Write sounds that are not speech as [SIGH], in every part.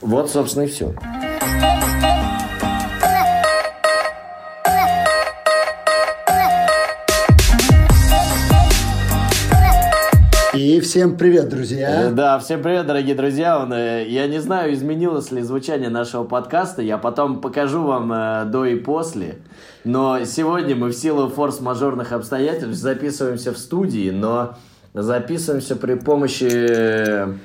Вот, собственно, и все. И всем привет, друзья! Э, Да, всем привет, дорогие друзья. Э, Я не знаю, изменилось ли звучание нашего подкаста. Я потом покажу вам э, до и после. Но сегодня мы в силу форс-мажорных обстоятельств записываемся в студии, но записываемся при помощи,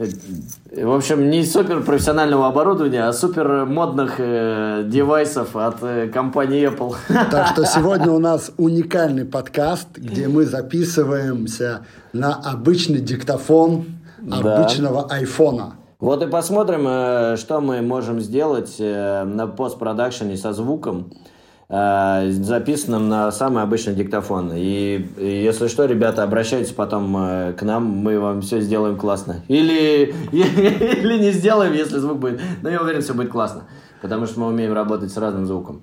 в общем, не супер профессионального оборудования, а супер модных э, девайсов от э, компании Apple. [LAUGHS] Так что сегодня у нас уникальный подкаст, где мы записываемся на обычный диктофон Да. обычного айфона. Вот и посмотрим, э, что мы можем сделать э, на постпродакшене со звуком, э, записанным на самый обычный диктофон. И, и если что, ребята, обращайтесь потом э, к нам, мы вам все сделаем классно. Или, [LAUGHS] или не сделаем, если звук будет. Но я уверен, все будет классно, потому что мы умеем работать с разным звуком.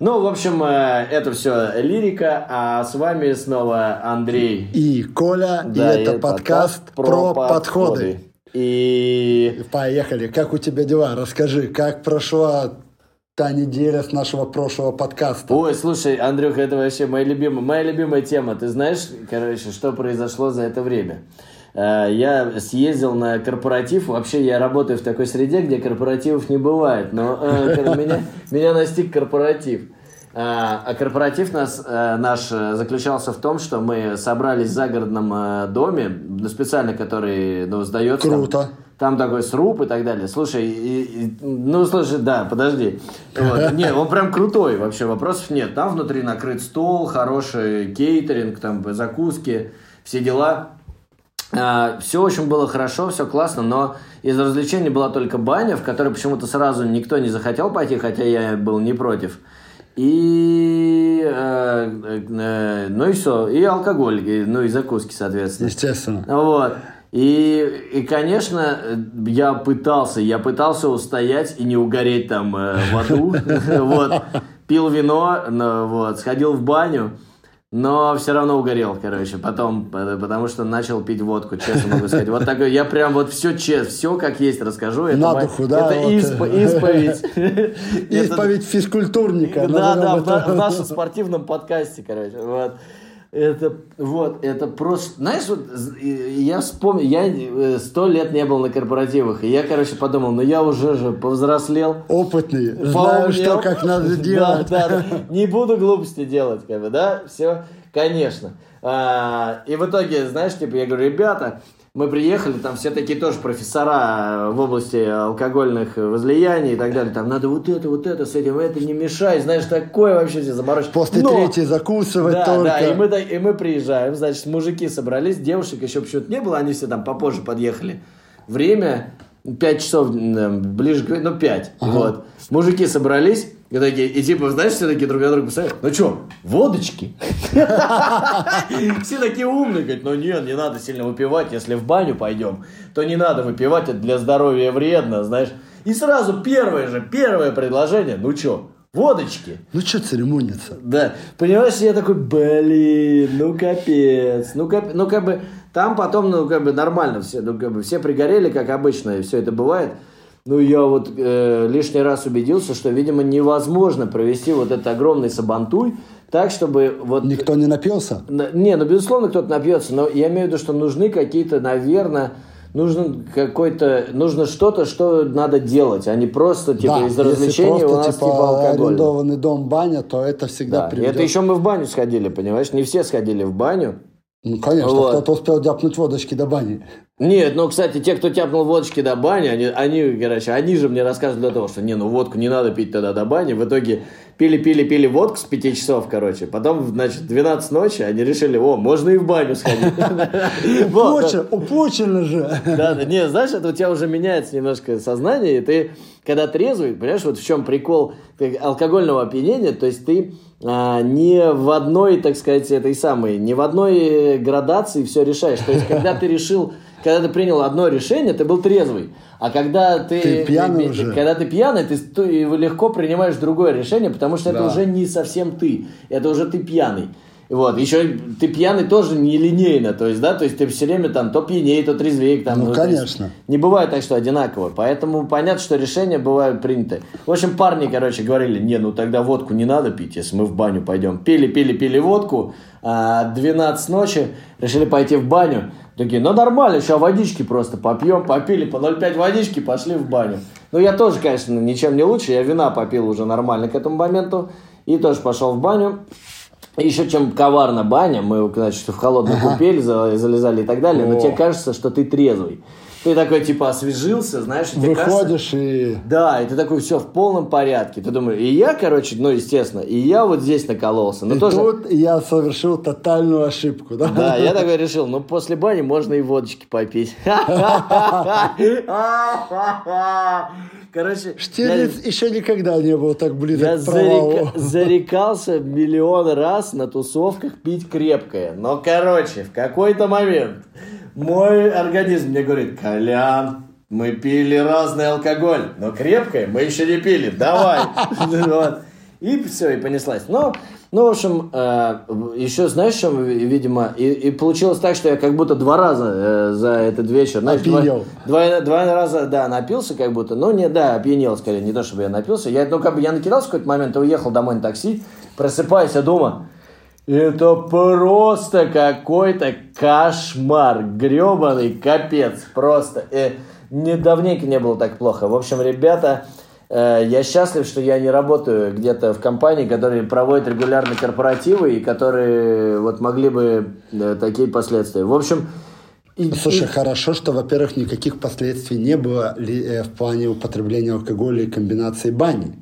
Ну, в общем, э, это все лирика, а с вами снова Андрей. И Коля, Да, и это подкаст про, подходы. И Поехали. Как у тебя дела? Расскажи, как прошла та неделя с нашего прошлого подкаста? Ой, слушай, Андрюха, это вообще моя любимая, моя любимая тема. Ты знаешь, короче, что произошло за это время? Э, Я съездил на корпоратив. Вообще, я работаю в такой среде, где корпоративов не бывает. Но э, [LAUGHS] меня, меня настиг корпоратив. А а корпоратив нас, э, наш э, заключался в том, что мы собрались в загородном э, доме, специально который ну, сдается. Круто. там такой сруб и так далее. Слушай, и- и- ну слушай, да, подожди. Вот. Не, он прям крутой, вообще вопросов нет. Там внутри накрыт стол, хороший кейтеринг, там закуски, все дела. все очень было хорошо, все классно, но из развлечений была только баня, в которой почему-то сразу никто не захотел пойти, хотя я был не против. И, э, э, ну и все, и алкоголь, ну и закуски, соответственно. Естественно. Вот. И, и, конечно, я пытался, я пытался устоять и не угореть там э, в аду. [LAUGHS] Вот. Пил вино, но, вот, сходил в баню, но все равно угорел, короче, потом, э, потому что начал пить водку, честно могу сказать. Вот такой, я прям вот все честно, все как есть расскажу. Это, На духу, да, это вот. исп- исповедь. [LAUGHS] Исповедь физкультурника. да, да, в нашем спортивном подкасте, короче. Вот. Это, вот, это просто... Знаешь, вот я вспомнил, я э, сто лет не был на корпоративах, и я, короче, подумал, ну я уже же повзрослел, Опытный. Знаю, что как надо [LAUGHS] делать. Да, да. Не буду глупости делать, как бы, да, все, конечно. А, и в итоге, знаешь, типа, я говорю, ребята, мы приехали, там все такие тоже профессора в области алкогольных возлияний и так далее. Там надо вот это, вот это, с этим это не мешай, знаешь, такое вообще все заморочено. После Но- третьей закусывать да, только. да, и мы, и мы приезжаем, значит, мужики собрались, девушек еще почему-то не было, они все там попозже подъехали. Время 5 часов, ближе к, ну, 5, вот. Мужики собрались, и такие, и типа, знаешь, все такие друг на друга посмотрели, ну что, водочки? Все такие умные, говорят, ну нет, не надо сильно выпивать, если в баню пойдем, то не надо выпивать, это для здоровья вредно, знаешь. И сразу первое же, первое предложение, ну что, водочки? Ну что церемониться? Да, понимаешь, я такой, блин, ну капец, ну кап... ну как бы там потом, ну как бы нормально все, ну как бы все пригорели, как обычно, и все это бывает. Ну я вот э, лишний раз убедился, что, видимо, невозможно провести вот этот огромный сабантуй так, чтобы вот... Никто не напился? На- Не, ну, безусловно, кто-то напьется, но я имею в виду, что нужны какие-то, наверное, нужно какой-то, нужно что-то, что надо делать, а не просто, типа, да, из если развлечений просто, у нас, типа, типа, алкоголь. арендованный дом баня, то это всегда Да, и приведет. это еще мы в баню сходили, понимаешь? Не все сходили в баню. Ну, конечно, Вот. кто-то успел дяпнуть водочки до бани. Нет, ну, кстати, те, кто тяпнул водочки до бани, они, они, короче, они же мне рассказывали для того, что, не, ну, водку не надо пить тогда до бани. В итоге пили-пили-пили водку с 5 часов, короче. Потом, значит, 12 ночи они решили, о, можно и в баню сходить. [LAUGHS] Уплочено, же. Да, да, не, знаешь, это у тебя уже меняется немножко сознание, и ты, когда трезвый, понимаешь, вот в чем прикол ты- алкогольного опьянения, то есть ты а, не в одной, так сказать, этой самой, не в одной э, градации все решаешь. То есть, когда ты решил, когда ты принял одно решение, ты был трезвый. А когда ты, Ты пьяный э, уже. когда ты пьяный, ты, и легко принимаешь другое решение, потому что это Да. уже не совсем ты, это уже ты пьяный. Вот, еще ты пьяный тоже нелинейно, то есть, да, то есть ты все время там то пьянее, то трезвее. Там, Ну, есть конечно. не бывает так, что одинаково. Поэтому понятно, что решения бывают приняты. В общем, парни, короче, говорили, не, ну тогда водку не надо пить, если мы в баню пойдем. Пили, пили, пили водку, а 12 ночи, решили пойти в баню. Такие, ну нормально, сейчас водички просто попьем, попили по 0,5 водички, пошли в баню. Ну я тоже, конечно, ничем не лучше, я вина попил уже нормально к этому моменту. И тоже пошел в баню. Еще чем коварна баня, мы, значит, в холодную купель за- залезали и так далее, но тебе кажется, что ты трезвый. Ты такой, типа, освежился, знаешь, и тебе кажется... Выходишь и... Да, и ты такой, все в полном порядке. Ты думаешь, и я, короче, ну, естественно, и я вот здесь накололся. Ну, и тоже... тут я совершил тотальную ошибку, да? Да, я такой решил, ну, после бани можно и водочки попить. [LAUGHS] Короче, Штирлиц еще никогда не был так я близок к зарека- зарекался миллион раз на тусовках пить крепкое. Но, короче, в какой-то момент мой организм мне говорит, Колян, мы пили разный алкоголь, но крепкое мы еще не пили, давай. [LAUGHS] И все, и понеслась. Ну, ну, в общем, э, еще знаешь, чем, видимо, и, и получилось так, что я как будто два раза э, за этот вечер, знаешь, два, Опьянел. два, два раза, да, напился как будто, ну, не, да, опьянел скорее, не то, чтобы я напился. Я, ну, как бы я накидался в какой-то момент, и уехал домой на такси, просыпаюсь, я дома, это просто какой-то кошмар, гребаный капец, просто. Э, не, давненько не было так плохо. В общем, ребята, э, я счастлив, что я не работаю где-то в компании, которые проводят регулярно корпоративы и которые вот могли бы э, такие последствия. В общем, и- Слушай, и- хорошо, что, во-первых, никаких последствий не было ли, э, в плане употребления алкоголя и комбинации бани.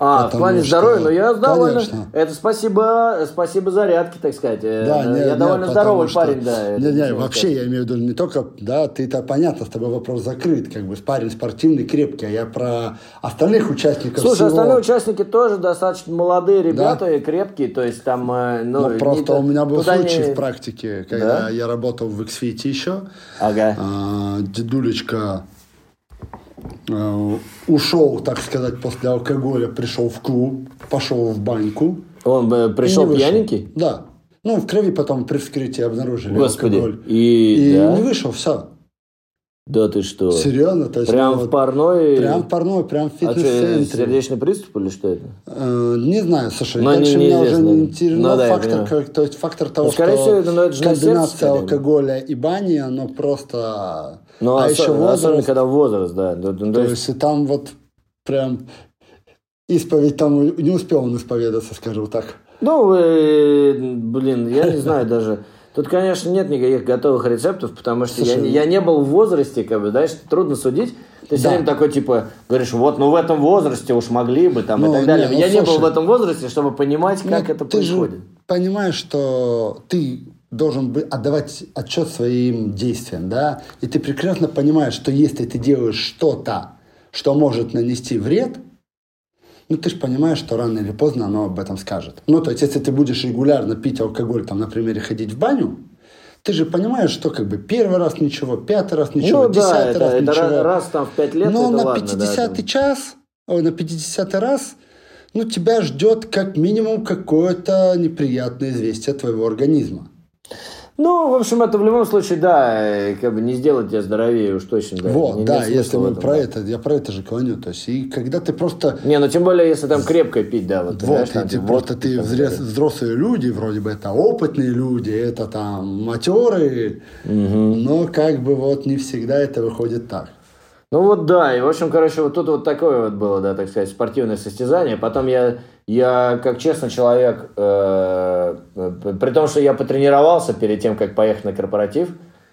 А, в Потому плане что- здоровья, но я довольно... Конечно. Это спасибо, спасибо зарядке, так сказать. Э, Да, не, я не, довольно здоровый что- парень, да. это Не, не, вообще, сказать. я имею в виду не только, да, ты-то понятно, с тобой вопрос закрыт, как бы парень спортивный, крепкий, а я про остальных участников Слушай, всего. остальные участники тоже достаточно молодые ребята и крепкие, то есть там, э, ну, Ну, не просто то- у меня был случай они- в практике, когда Да? я работал в Xfit еще. Ага. А, дедулечка ушел, так сказать, после алкоголя, пришел в клуб, пошел в баньку. Он э, пришел пьяненький? Да. Ну, в крови потом при вскрытии обнаружили Господи. алкоголь. И, И да? не вышел, все. Да ты что? Серьезно, то есть Прям ну, в парной? Прям в парной, прям в А что, фитнес-центре. сердечный приступ или что это? Э, не знаю, слушай, Но дальше не- меня уже не интересно. Ну да, фактор, как- то есть фактор того, скорее что всего, это, ну, это сердце, комбинация скорее. алкоголя и бани, оно просто... Ну, а осо- еще особенно, возраст, когда возраст, да. Да, да, то то есть- есть и там вот прям исповедь там не успел он исповедаться, скажем так. Ну, э, блин, я не знаю даже. Тут, конечно, нет никаких готовых рецептов, потому что я, Слушай, не- я не был в возрасте, как бы, знаешь, трудно судить. Ты все Да. время такой, типа, говоришь, вот, ну в этом возрасте уж могли бы, там, Ну, и так далее. не, ну, я не был слушай. в этом возрасте, чтобы понимать, как Ну, это ты же происходит. понимаешь, что ты должен быть, отдавать отчет своим действиям, да, и ты прекрасно понимаешь, что если ты делаешь что-то, что может нанести вред, ну ты же понимаешь, что рано или поздно оно об этом скажет. Ну, то есть, если ты будешь регулярно пить алкоголь, там, например, и ходить в баню, ты же понимаешь, что как бы первый раз ничего, пятый раз ничего, ну да, десятый это, раз это ничего. раз, раз там в пять лет, Но это на ладно, 50 да, час, ой, на 50 раз, ну, тебя ждет как минимум какое-то неприятное известие твоего организма. Ну, в общем, это в любом случае, да, э, как бы не сделать тебя здоровее уж точно, да. вот, Не- да, если мы этом, про да. это, я про это же клоню. То есть, и когда ты просто... Не, ну тем более, если там крепко пить, да, вот. ты Вот, знаешь, там, ты типа, просто ты там, взрос- взрослые люди, вроде бы это опытные люди, это там матеры, но как бы вот не всегда это выходит так. Ну вот да, и в общем, короче, вот тут вот такое вот было, да, так сказать, спортивное состязание. Потом я, я как честный человек, э, при том, что я потренировался перед тем, как поехать на корпоратив,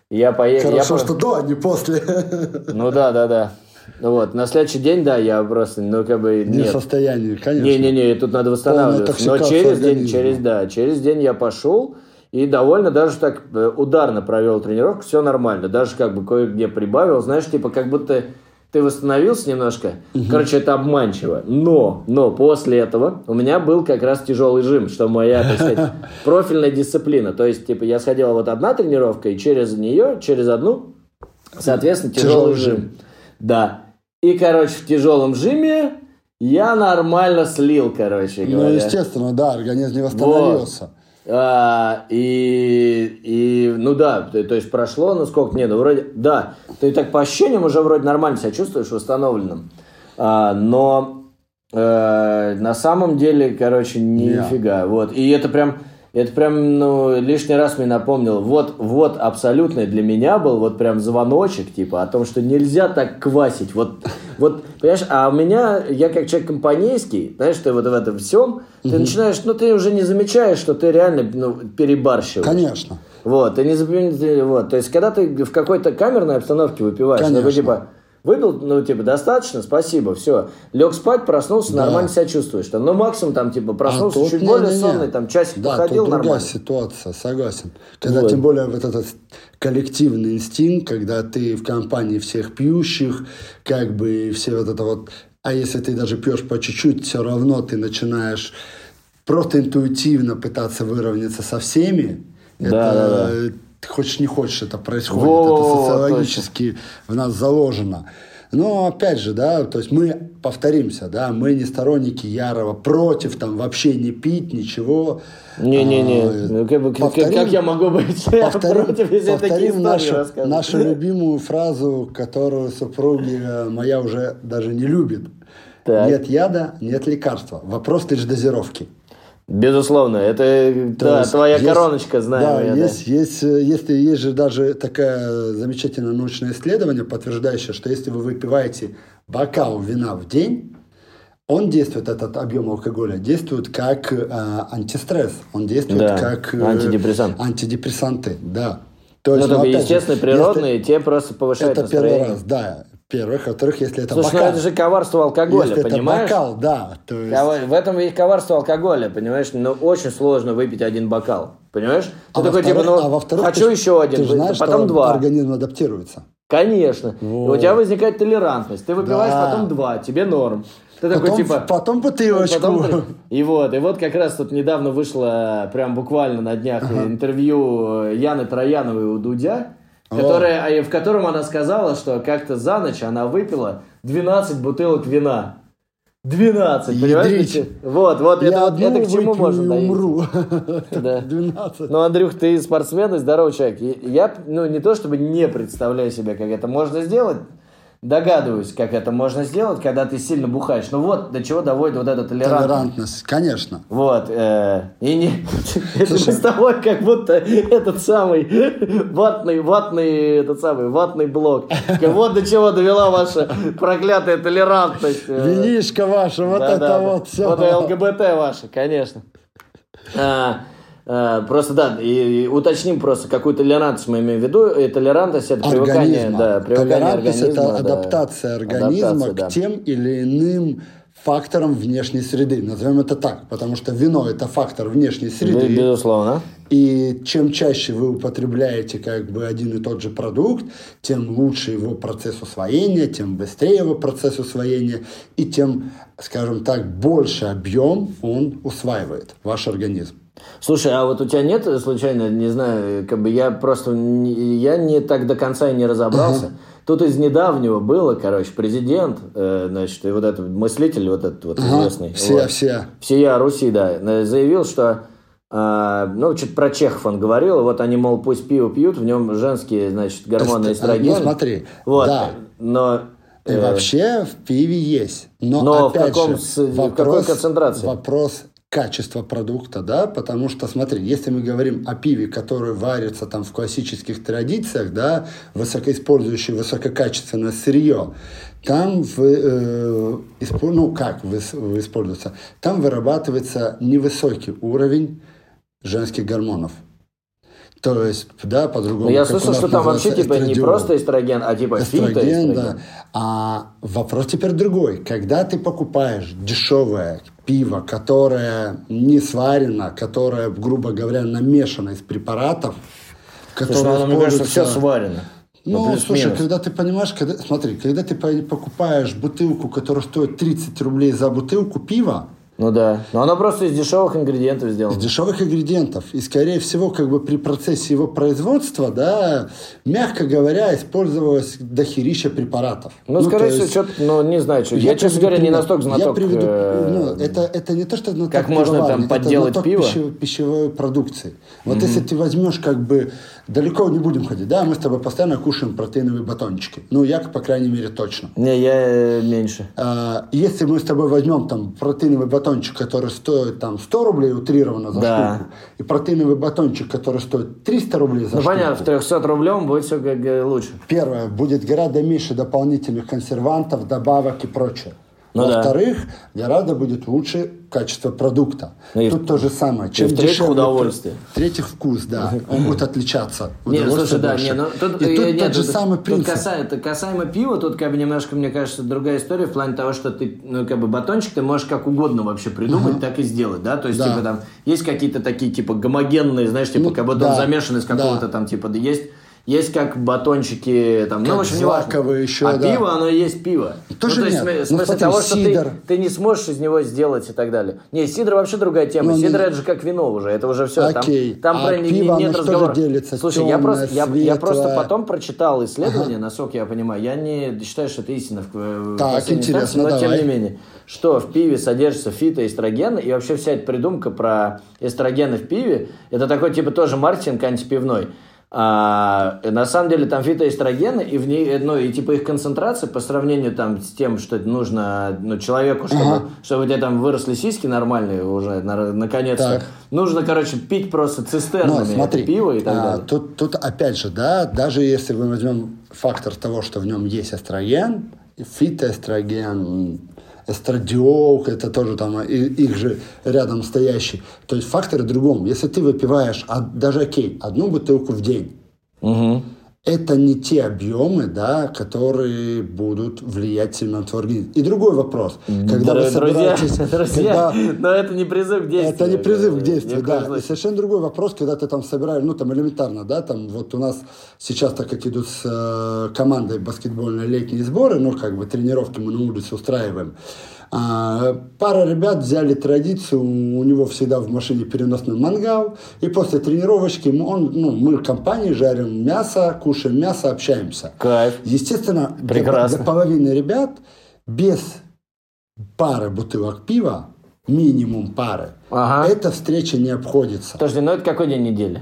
я поехал... я Хорошо, по- что до, а не после. [LAUGHS] Ну да, да, да. Вот, на следующий день, да, я просто, ну как бы, Не в нет. состоянии, конечно. Не-не-не, тут надо восстанавливаться. Но через день, организма. через, да, через день я пошел и довольно даже так э, ударно провел тренировку, все нормально. Даже как бы кое-где прибавил, знаешь, типа как будто ты восстановился немножко. Короче, это обманчиво. Но, но после этого у меня был как раз тяжелый жим, что моя, так сказать, [LAUGHS] профильная дисциплина. То есть, типа, я сходила вот одна тренировка, и через нее, через одну, соответственно, тяжелый, Тяжелый жим. жим. Да. И, короче, в тяжелом жиме я нормально слил, короче Ну, говоря. естественно, да, организм не восстановился. А, и, и, ну да, то, то есть прошло, ну сколько, не, ну вроде, да, ты так по ощущениям уже вроде нормально себя чувствуешь восстановленным, а, но э, на самом деле, короче, нифига, yeah. вот, и это прям, это прям, ну, лишний раз мне напомнил, вот, вот абсолютно для меня был вот прям звоночек, типа, о том, что нельзя так квасить, вот, вот, понимаешь, а у меня, я как человек компанейский, знаешь, ты вот в этом всем, ты угу. начинаешь, ну, ты уже не замечаешь, что ты реально, ну, перебарщиваешь. Конечно. Вот, ты не запомни, вот, то есть, когда ты в какой-то камерной обстановке выпиваешь, Конечно. такой, типа, Выпил, ну, типа, достаточно, спасибо, все. Лег спать, проснулся, да. нормально себя чувствуешь. Там, ну, максимум, там, типа, проснулся а чуть не, более не, не. сонный, там, часик да, походил, тут нормально. ситуация, согласен. Когда, вот. тем более, вот этот коллективный инстинкт, когда ты в компании всех пьющих, как бы, все вот это вот... А если ты даже пьешь по чуть-чуть, все равно ты начинаешь просто интуитивно пытаться выровняться со всеми. Да, это, да, да хочешь не хочешь, это происходит. Во, это социологически точно. в нас заложено. Но опять же, да, то есть мы повторимся, да, мы не сторонники Ярова, против там вообще не пить, ничего. Не-не-не, а, ну, как, повторим, как я могу быть [LAUGHS] повторим, против, если повторим нашу, нашу любимую фразу, которую супруги моя уже даже не любит. Так. Нет яда, нет лекарства. Вопрос лишь дозировки. Безусловно, это да, твоя есть, короночка, знаю. Да, я, есть, да. есть, если есть же даже такое замечательное научное исследование, подтверждающее, что если вы выпиваете бокал вина в день, он действует, этот объем алкоголя, действует как э, антистресс, он действует да, как э, антидепрессант. антидепрессанты, да. То есть, ну, ну, естественно, природные, те просто повышают это настроение. первый раз, да. Первых, во-вторых, если это Слушай, ну бокал. ну это же коварство алкоголя, если понимаешь? это бокал, да. То есть... В этом и коварство алкоголя, понимаешь? Но очень сложно выпить один бокал, понимаешь? Ты а такой, типа, ну, а во-вторых, хочу ты, еще один, ты знаешь, потом что два. организм адаптируется. Конечно. Вот. У тебя возникает толерантность. Ты выпиваешь да. потом два, тебе норм. Ты потом, такой, типа... Потом бутылочку. Потом, и вот, и вот как раз тут недавно вышло, прям буквально на днях, ага. интервью Яны Трояновой у Дудя, которая, а, в котором она сказала, что как-то за ночь она выпила 12 бутылок вина. 12, понимаешь? Вот, вот, Я это, это к чему можно дойти. умру. [LAUGHS] Да. [LAUGHS] 12. Ну, Андрюх, ты спортсмен и здоровый человек. Я, ну, не то чтобы не представляю себе, как это можно сделать, Догадываюсь, как это можно сделать, когда ты сильно бухаешь. Ну вот, до чего доводит вот эта толерантность. Толерантность, конечно. Вот. Э, и не... [LAUGHS] Слушай, с тобой как будто этот самый ватный, ватный, этот самый, ватный блок. Вот до чего довела ваша проклятая толерантность. Э. Винишка ваша, вот это вот все. Вот ЛГБТ ваша, конечно. Э, просто да, и, и уточним просто, какую толерантность мы имеем в виду. И толерантность это привыкание, да, привыкание толерантность организма. это адаптация да, организма адаптация, к да. тем или иным фактором внешней среды. Назовем это так, потому что вино это фактор внешней среды. Безусловно. И чем чаще вы употребляете как бы один и тот же продукт, тем лучше его процесс усвоения, тем быстрее его процесс усвоения, и тем, скажем так, больше объем он усваивает ваш организм. Слушай, а вот у тебя нет случайно, не знаю, как бы я просто я не так до конца и не разобрался. Тут из недавнего было, короче, президент, э, значит, и вот этот мыслитель, вот этот вот ага, известный. Все, вот, все. Всея Руси, да, заявил, что э, ну, что-то про чехов он говорил, вот они, мол, пусть пиво пьют, в нем женские, значит, гормоны эстроген. Ну, смотри, вот, да. Но и э, вообще в пиве есть. Но, но опять в, каком, же, вопрос, в какой концентрации? Вопрос качество продукта, да, потому что, смотри, если мы говорим о пиве, которое варится там в классических традициях, да, высокоиспользующий высококачественное сырье, там в, э, ну как используется, там вырабатывается невысокий уровень женских гормонов. То есть, да, по-другому. Ну, я слышал, что там вообще типа не просто эстроген, а типа эстроген, да. А вопрос теперь другой. Когда ты покупаешь дешевое пиво, которое не сварено, которое, грубо говоря, намешано из препаратов, которое Слушай, ну, мне кажется, все сварено. Ну, ну слушай, когда ты понимаешь, когда, смотри, когда ты покупаешь бутылку, которая стоит 30 рублей за бутылку пива, Ну да. Но оно просто из дешевых ингредиентов из сделано. дешевых ингредиентов. И, скорее всего, как бы при процессе его производства, да, мягко говоря, использовалось дохерища препаратов. Ну, скорее то всего, что-то, ну, не знаю, что. Я, честно приведу говоря, не настолько знаток. Я приведу, э, ну, это, это не то, что знаток как можно там подделать это пиво? пище- пищевой продукции. Вот если ты возьмешь, как бы, далеко не будем ходить, да, мы с тобой постоянно кушаем протеиновые батончики. Ну, я, по крайней мере, точно. Не, я э, меньше. А, Если мы с тобой возьмем там протеиновый батончик, который стоит там 100 рублей утрированно за Да. штуку, и протеиновый батончик, который стоит 300 рублей за Ну, штуку, понятно, в 300 рублем будет все как лучше. Первое, будет гораздо меньше дополнительных консервантов, добавок и прочее. Ну да. Во-вторых, гораздо будет лучше качество продукта. Ну и Тут то же самое. Чем в-третьих, дешевле- удовольствие. В-третьих, вкус, да. Он будет отличаться. [LAUGHS] Не, Удовольствие слушай, да, больше. не, ну тут, И э, тут нет, тот же тут- самый тут принцип. это касаемо пива, тут как бы немножко, мне кажется, другая история в плане того, что ты, ну, как бы батончик ты можешь как угодно вообще придумать, так и сделать, да, то есть, Да. типа там, есть какие-то такие, типа, гомогенные, знаешь, типа, Ну, как будто да, он замешан из какого-то да. там, типа, да, есть есть как батончики, там, ну, Как в общем, злаковые еще, а да. пиво, оно и есть пиво. Тоже ну, то есть, нет. см- Ну, смысл смотри, того, что ты, сидр. ты не сможешь из него сделать и так далее. Не, сидр вообще другая тема. Ну, сидр не- это же как вино уже, это уже все. Окей. Там, там А про не- пиво, нет разговора. делится? Слушай, я просто, я, Темное, я просто потом прочитал исследование, насколько я понимаю. Я не считаю, что это истина в, в Так, интересно, инстанции, но давай. тем не менее, что в пиве содержится фитоэстрогены, и вообще вся эта придумка про эстрогены в пиве, это такой типа тоже маркетинг антипивной. А, на самом деле там фитоэстрогены и в ней, ну и типа их концентрация по сравнению там с тем, что нужно ну, человеку, чтобы, чтобы у тебя там выросли сиськи нормальные уже на- наконец-то. Нужно, короче, пить просто цистернами Но смотри, пиво и так а, далее. Тут, тут опять же, да, даже если мы возьмем фактор того, что в нем есть эстроген, фитоэстроген, эстрадиол, это тоже там и- их же рядом стоящий. То есть факторы в другом. Если ты выпиваешь а, даже окей, одну бутылку в день, Мгм. Это не те объемы, да, которые будут влиять сильно на твой организм. И другой вопрос. Когда вы Дорогие друзья, собираетесь- [LAUGHS] друзья, когда- но это не призыв к действию. это не призыв к в действию, да. И совершенно другой вопрос, когда ты там собираешь, ну там элементарно, да, там вот у нас сейчас, так как идут с э, командой баскетбольные летние сборы, ну как бы тренировки мы на улице устраиваем, а, пара ребят взяли традицию, у него всегда в машине переносной мангал, и после тренировочки мы- он, ну, мы в компании жарим мясо, кушаем мясо, общаемся. Кайф. Естественно, для- Прекрасно. для половины ребят без пары бутылок пива, минимум пары, Ага. эта встреча не обходится. Подожди, ну это какой день недели?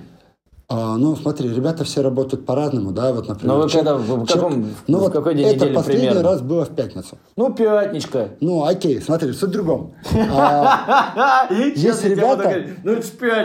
А, ну, смотри, ребята все работают по-разному, да, вот, например. Ну, вы когда- в каком- ну, в вот какой день это недели последний примерно? раз было в пятницу. Ну, пятничка. Ну, окей, смотри, суть в другом. [LAUGHS] А, тебе ребята- Ну,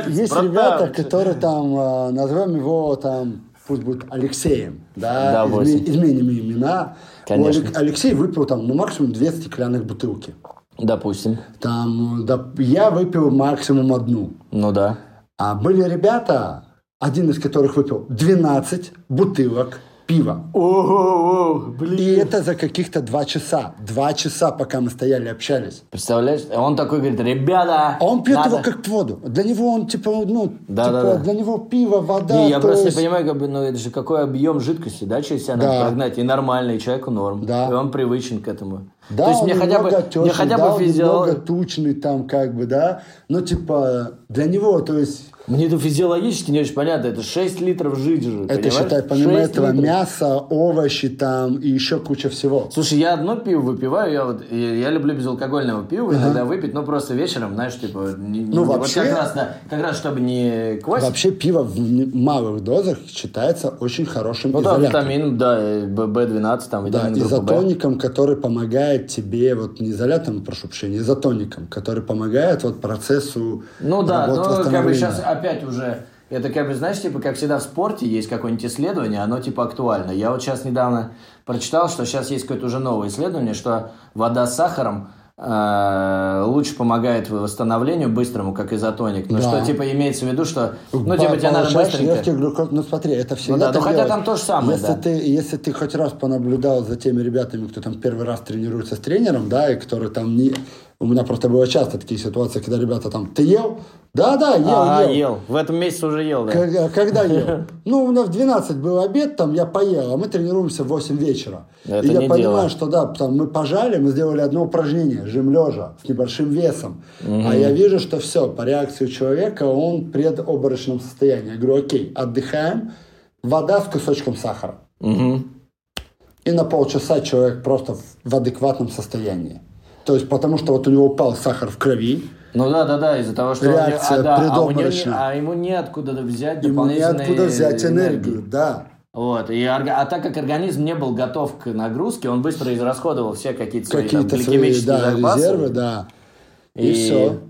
Есть ребята, которые там, а, назовем его там, пусть будет Алексеем, да, изменим имена. Конечно. Алек- Алексей выпил там, ну, максимум две стеклянных бутылки. Допустим. Там, да, я выпил максимум одну. Ну да. А были ребята, один из которых выпил 12 бутылок пива. Ого, И блин. это за каких-то два часа. Два часа, пока мы стояли, общались. Представляешь? А Он такой говорит, ребята, А он пьет надо- его как воду. Для него он, типа, ну, Да, типа, да, да. для него пиво, вода. Не, я то просто есть- не понимаю, как бы, ну это же какой объем жидкости, да, через себя надо Да. прогнать. И нормальный человеку норм. Да. И он привычен к этому. Да, То есть мне хотя бы, немного мне хотя да, бы физиолог... немного тучный там, как бы, да. Ну, типа, для него, то есть, Мне это физиологически не очень понятно. Это 6 литров жижи, это, понимаешь? считай, помимо 6 этого, литров. мясо, овощи там и еще куча всего. Слушай, я одно пиво выпиваю, я вот я, я люблю безалкогольного пива, иногда выпить, ну просто вечером, знаешь, типа, не- Ну, не- вот вообще- как раз, да, как раз чтобы не квасить. Вообще пиво в малых дозах считается очень хорошим ну да, изолятором. витамин, да, э, Б- B12, там, Да, витамин Б. изотоником, который помогает тебе, вот не изолятором, прошу прощения, изотоником, который помогает вот процессу Ну да, работы ну как бы сейчас опять уже, это как бы, знаешь, типа, как всегда в спорте есть какое-нибудь исследование, оно типа актуально. Я вот сейчас недавно прочитал, что сейчас есть какое-то уже новое исследование, что вода с сахаром лучше помогает восстановлению быстрому, как изотоник. Ну Да. что, типа, имеется в виду, что, ну, типа, тебе надо быстренько... легкий глюкоз. Ну смотри, это всегда Ну да, ну хотя делать. там то же самое, если да. Ты, если ты хоть раз понаблюдал за теми ребятами, кто там первый раз тренируется с тренером, да, и которые там не У меня просто было часто такие ситуации, когда ребята там, ты ел? Да, да, ел, Ага, ел. ел. В этом месяце уже ел, да. Когда, когда ел? [LAUGHS] Ну, у меня в 12 был обед, там я поел, а мы тренируемся в 8 вечера. Это и я понимаю, дело. что да, там мы пожали, мы сделали одно упражнение, жим лежа, с небольшим весом. А я вижу, что все, по реакции человека он в предобморочном состоянии. Я говорю, окей, отдыхаем, вода с кусочком сахара. Мгм. И на полчаса человек просто в адекватном состоянии. То есть потому что вот у него упал сахар в креви, Ну да, да, да, из-за того, что Реакция а, да, а, у него а ему неоткуда взять ему неоткуда взять энергию, энергии. да. Вот. И, а так как организм не был готов к нагрузке, он быстро израсходовал все какие-то свои там, Какие-то свои да, запасы. резервы, да. И, все.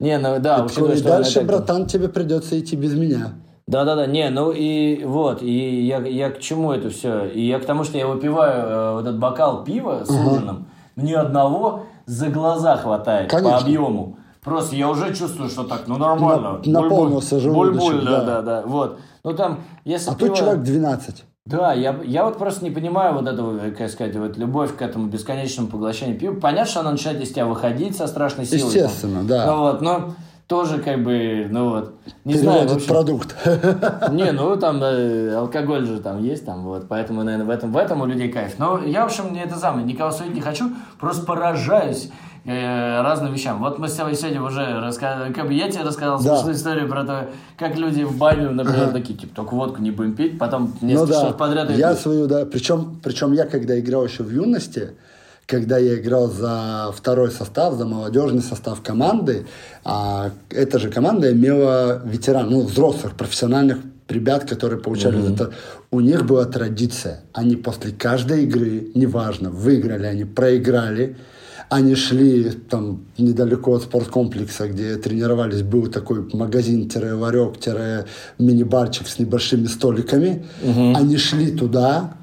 Не, ну да, И учитывая, что дальше, так- братан, тебе придется идти без меня. Да, да, да, не, ну и вот, и я, я к чему это все? И я к тому, что я выпиваю э, вот этот бокал пива с ужином, мне одного за глаза хватает Конечно. по объему. Просто я уже чувствую, что так, ну нормально. На- наполнился Буль-буль, желудочек, буль-буль, да, да. да, да, вот. Ну там, если А пиво- тут человек 12. Да, я, я вот просто не понимаю вот этого, э, как сказать, вот любовь к этому бесконечному поглощению пива. Понятно, что она начинает из тебя выходить со страшной силой. там. Естественно, да. Ну вот, но тоже как бы, ну вот, не знаю, Переводит общем, продукт. [LAUGHS] не, ну там э, алкоголь же там есть, там вот, поэтому, наверное, в этом, в этом у людей кайф. Но я, в общем, не это самое, никого судить не хочу, просто поражаюсь э, разным вещам. Вот мы с тобой сегодня уже рассказывали, как бы я тебе рассказал Да. смешную историю про то, как люди в баню, например, такие, типа, только водку не будем пить, потом Ну несколько да, часов подряд я идут. свою, да, причем, причем я когда играл еще в юности, когда я играл за второй состав, за молодежный состав команды, а, эта же команда имела ветеран, ну, взрослых, профессиональных ребят, которые получали это. У них была традиция. Они после каждой игры, неважно, выиграли они, проиграли, они шли там недалеко от спорткомплекса, где тренировались, был такой магазин-ларек-мини-барчик с небольшими столиками. Они шли туда,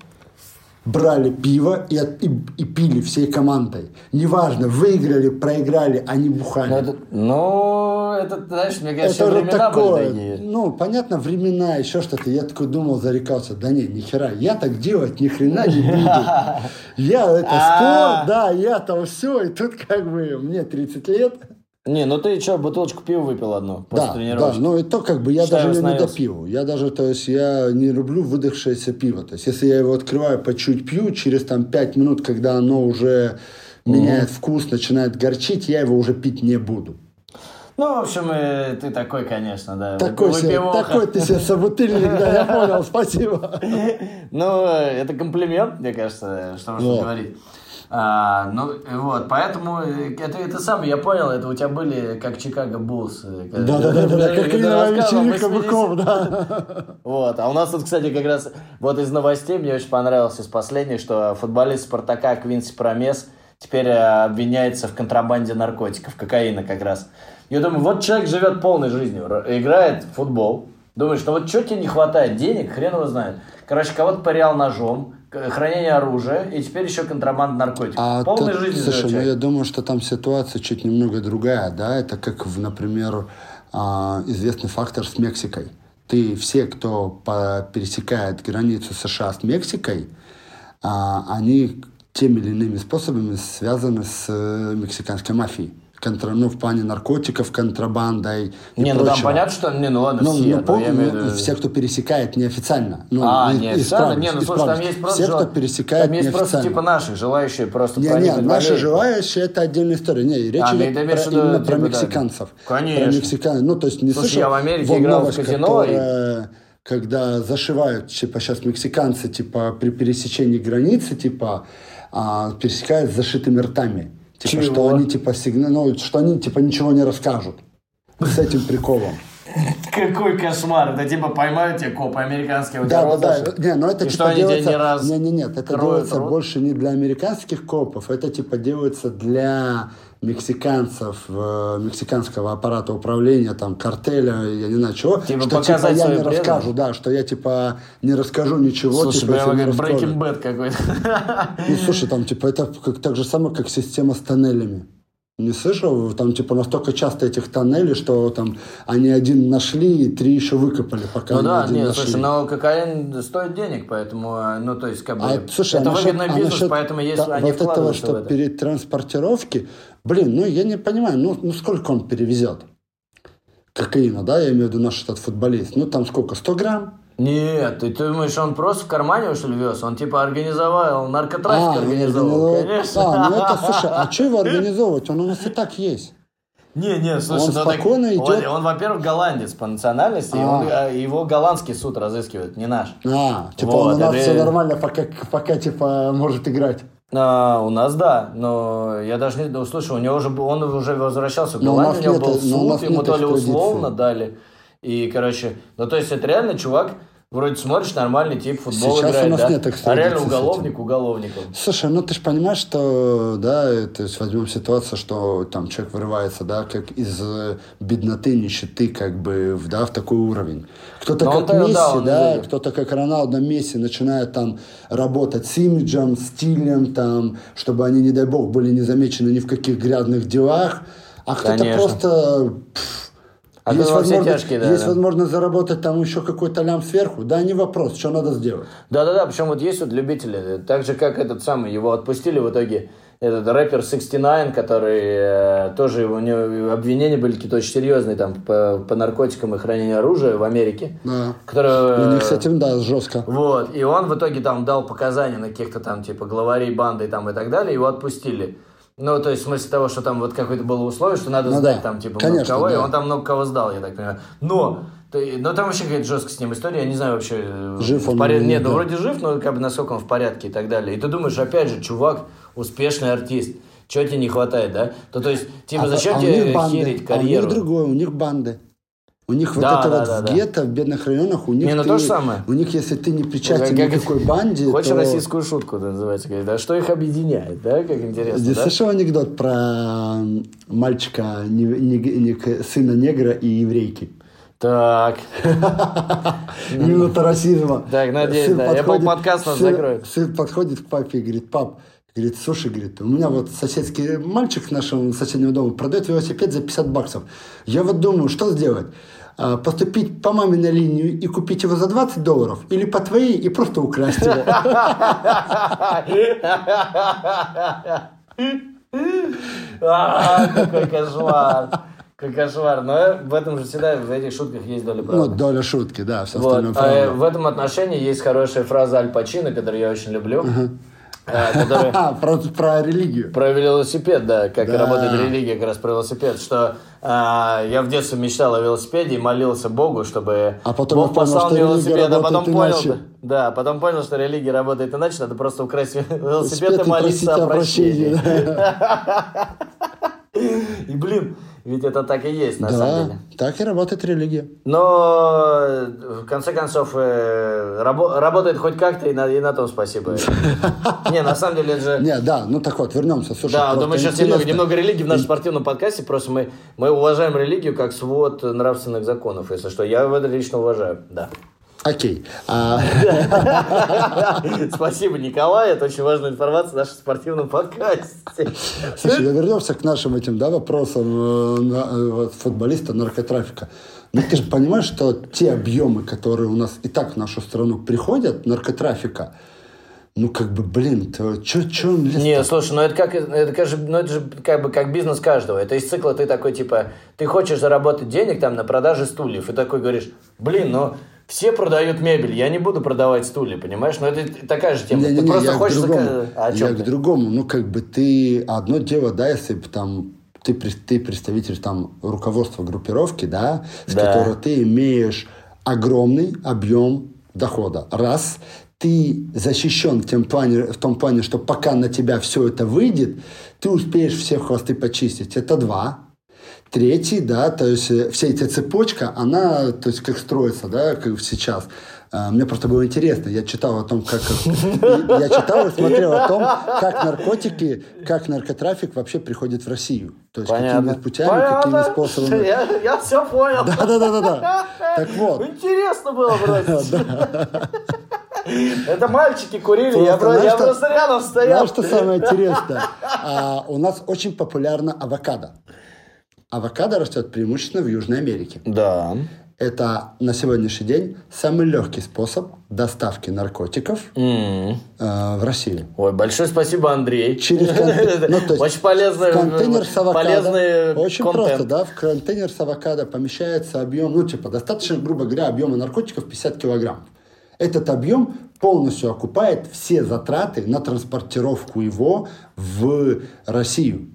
брали пиво и, от- и, и пили всей командой. Неважно, выиграли, проиграли, они бухали. Ну, это, ну, это, знаешь, мне кажется, Это времена были такое, такие. ну, понятно, времена, еще что-то. Я такой думал, зарекался, да нет, ни хера, я так делать ни хрена не [LAUGHS] буду. Я это А. спорт, да, я там все, и тут как бы мне 30 лет. Не, ну ты что, бутылочку пива выпил одну после Да, да, тренировки? ну и то как бы я Считай, даже ее не допил. Я даже, то есть я не люблю выдохшееся пиво. То есть если я его открываю, по чуть пью, через там 5 минут, когда оно уже меняет вкус, начинает горчить, я его уже пить не буду. Ну, в общем, э, ты такой, конечно, да. Такой, себе, такой ты себе собутыльник, да, я понял, спасибо. [LAUGHS] Ну, э, это комплимент, мне кажется, что можно говорить. А, ну, э, вот, поэтому э, это, это самое, я понял, это у тебя были как Чикаго Буллс. э, когда- Да-да-да, как когда игровая рассказывал, вечеринка 80. быков, да. Вот, а у нас тут, кстати, как раз вот из новостей мне очень понравилось из последних, что футболист Спартака Квинси Промес теперь э, обвиняется в контрабанде наркотиков, кокаина как раз. Я думаю, вот человек живет полной жизнью, играет в футбол, думаешь, ну вот что тебе не хватает денег, хрен его знает. Короче, кого-то пырял ножом, хранение оружия, и теперь еще контрабанда наркотиков. А полной тут, жизнью слушай, ну я думаю, что там ситуация чуть немного другая, да, это как, в, например, а, известный фактор с Мексикой. Ты все, кто пересекает границу США с Мексикой, а, они теми или иными способами связаны с э, мексиканской мафией. Контра, ну, в плане наркотиков, контрабандой и Не, ну там прочего. понятно, что... Не, ну ладно, Ну, все. ну, пол- имею ну, все, кто пересекает неофициально. Ну, А, не исправлюсь, официально? Не, ну слушай, там есть просто... Все, кто пересекает Там есть просто неофициально. типа наших, желающие просто Не, не, наши желающие это отдельная история. Не, речь А, идет про- виду, именно типа, про мексиканцев. Конечно. Про мексиканцев. Ну, то есть не Слушай, слышал, я в Америке играл в казино, и- которая, когда зашивают, типа, сейчас мексиканцы, типа, при пересечении границы, типа, а, пересекают с зашитыми ртами. Типа, Чего? что они, типа, сигна... ну, что они, типа, ничего не расскажут. С этим приколом. Какой кошмар. Это типа поймают тебя копы американские. Да, да, да. Не, но это И типа что они делается... не раз Не, не, нет, это делается рот? больше не для американских копов, это типа делается для мексиканцев, э, мексиканского аппарата управления, там, картеля, я не знаю чего, Типа что типа я не преданность? расскажу, да, что я типа не расскажу ничего, Слушай, типа, прямо как. Breaking Bad какой-то. Ну, слушай, там, типа, это как, так же самое, как система с тоннелями. Не слышал, там типа настолько часто этих тоннелей, что там они один нашли и три еще выкопали, пока Ну они да, один нет, нашли. слушай, но кокаин стоит денег, поэтому, э, ну то есть как бы, А, слушай, это а насчет- выгодный а бизнес, насчет поэтому если та- они вот этого, что в это. перед транспортировки, блин, ну я не понимаю, ну, ну сколько он перевезет? Кокаина, да, я имею в виду наш этот футболист. Ну там сколько, 100 грамм? Нет, ты, ты думаешь, он просто в кармане что ли вез? Он типа организовал, наркотрафик организовал, организовал. конечно. А, ну это, слушай, а что его [LAUGHS] организовывать? Он у нас и так есть. Не, не, слушай, Он ну так спокойно он- идет. Он, во-первых, голландец по национальности, и А. он, а, его голландский суд разыскивает, не наш. А, типа Вот, он у нас это- все нормально, пока, пока типа может играть. А, у нас да, но я даже не, ну, слушай, у него уже, он уже возвращался в Но у Голландию, у него был суд, ему то ли условно дали, и, короче, ну, то есть это реально чувак, вроде смотришь, нормальный тип, футбол Сейчас у играет, нас да? нет а экстрадиции реально уголовник уголовником. Слушай, ну ты же понимаешь, что, да, то есть возьмем ситуацию, что там человек вырывается, да, как из э, бедноты, нищеты, как бы, да, в такой уровень. Кто-то Но как да, Месси, да, изъявил. кто-то как Роналдо Месси начинает там работать с имиджем, стилем, там, чтобы они, не дай бог, были не замечены ни в каких грязных делах, а кто-то просто... пф, А есть, возможность, тяжкие, да, есть да. возможность заработать там еще какой-то лям сверху, да, не вопрос, что надо сделать. Да-да-да, причем вот есть вот любители, так же, как этот самый, его отпустили в итоге, этот рэпер 69, который э, тоже, у него обвинения были какие-то очень серьезные там по, по наркотикам и хранению оружия в Америке. Да. Которые, У них с этим, да, жестко. Вот, и он в итоге там дал показания на каких-то там, типа, главарей банды там и так далее, его отпустили. Ну, то есть, в смысле того, что там вот какое-то было условие, что надо Ну сдать да, там, типа, конечно, много кого, и да. он там много кого сдал, я так понимаю. Но, но там вообще какая-то жесткая с ним история, я не знаю вообще... э, Жив он поряд- Нет, ну, да. вроде жив, но как бы насколько он в порядке и так далее. И ты думаешь, опять же, чувак, успешный артист, чего тебе не хватает, да? То, то есть, типа, А- зачем а тебе банды, херить А у карьеру? них другое, у них банды. У них вот Да, это да, вот да, в да. гетто, в бедных районах, у них Не, ну ты- то же самое. У них, если ты не причастен Как- никакой [LAUGHS] банде, Хочешь то... российскую шутку, это называется, да? Что их объединяет, да? Как интересно, Здесь да? слышал анекдот про мальчика, не- не- не- сына негра и еврейки? Так, [LAUGHS] Минута расизма. Так, надеюсь, Сын да. Apple подходит- подкаст нас сын- закроет. Сын подходит к папе и говорит, пап, говорит, слушай, говорит, у меня вот соседский мальчик нашего соседнего дома продает велосипед за 50 баксов. Я вот думаю, что сделать? А, Поступить по маминой линию и купить его за 20 долларов или по твоей и просто украсть его? А, Какой кошмар. Какой кошмар. Но в этом же всегда, в этих шутках есть доля Ну, правды. доля шутки, да, все Вот. остальное А. В этом отношении есть хорошая фраза Аль Пачино, которую я очень люблю, э, А, [LAUGHS] про, про религию. Про велосипед, да, как Да. работает религия, как раз про велосипед, что а, я в детстве мечтал о велосипеде и молился Богу, чтобы А потом Бог понял, послал мне велосипед, а потом понял, иначе. да, потом понял, что религия работает иначе, надо просто украсть велосипед и Велосипед и молиться о прощении. [LAUGHS] И блин, ведь это так и есть на самом Да, деле. так и работает религия. Но в конце концов э, рабо- работает хоть как-то и на, и на том спасибо. [LAUGHS] Не, на самом деле это же... Не, да, ну так вот, вернемся. Слушай, Да, но мы сейчас немного, немного религии в нашем спортивном подкасте. Просто мы, мы уважаем религию как свод нравственных законов, если что. Я это лично уважаю, да. Окей. А, [LAUGHS] Спасибо, Николай. Это очень важная информация в нашем спортивном подкасте. Слушай, вернемся к нашим этим да, вопросам э, э, футболиста, наркотрафика. Ну, ты же понимаешь, что те объемы, которые у нас и так в нашу страну приходят, наркотрафика, ну, как бы, блин, то чё, чё он лез Не, слушай, ну это как, это как же, ну это же как бы как бизнес каждого. Это из цикла ты такой типа, ты хочешь заработать денег там на продаже стульев, и такой говоришь, блин, ну все продают мебель, я не буду продавать стулья, понимаешь? Ну это такая же тема. Не-не-не, ты просто я хочешь... к другому. зака- А я чем к ты? другому. Ну, как бы ты... Одно дело, да, если бы там ты, ты представитель там руководства группировки, да, с Да. которой ты имеешь огромный объем дохода. Раз. Ты защищен в, тем плане, в том плане, что пока на тебя все это выйдет, ты успеешь все хвосты почистить. Это два. Третий, да, то есть э, вся эта цепочка, она, то есть как строится, да, как сейчас. А, Мне просто было интересно, я читал о том, как... Я читал и смотрел о том, как наркотики, как наркотрафик вообще приходит в Россию. То есть какими Понятно. путями, Понятно. какими способами. Я, я все понял. Да-да-да-да. Так вот, Интересно было вроде. Это мальчики курили, Просто, я, про- знаешь, я что- просто рядом стоял. Знаешь, что самое интересное? А, у нас очень популярна авокадо. Авокадо растет преимущественно в Южной Америке. Да. Это на сегодняшний день самый легкий способ доставки наркотиков М. э, в Россию. Ой, большое спасибо, Андрей. Через конте- [LAUGHS] ну, есть Очень полезный, контейнер с авокадо. полезный Очень контент. просто, да, в контейнер с авокадо помещается объем, ну, типа, достаточно, грубо говоря, объема наркотиков 50 килограмм. Этот объем полностью окупает все затраты на транспортировку его в Россию.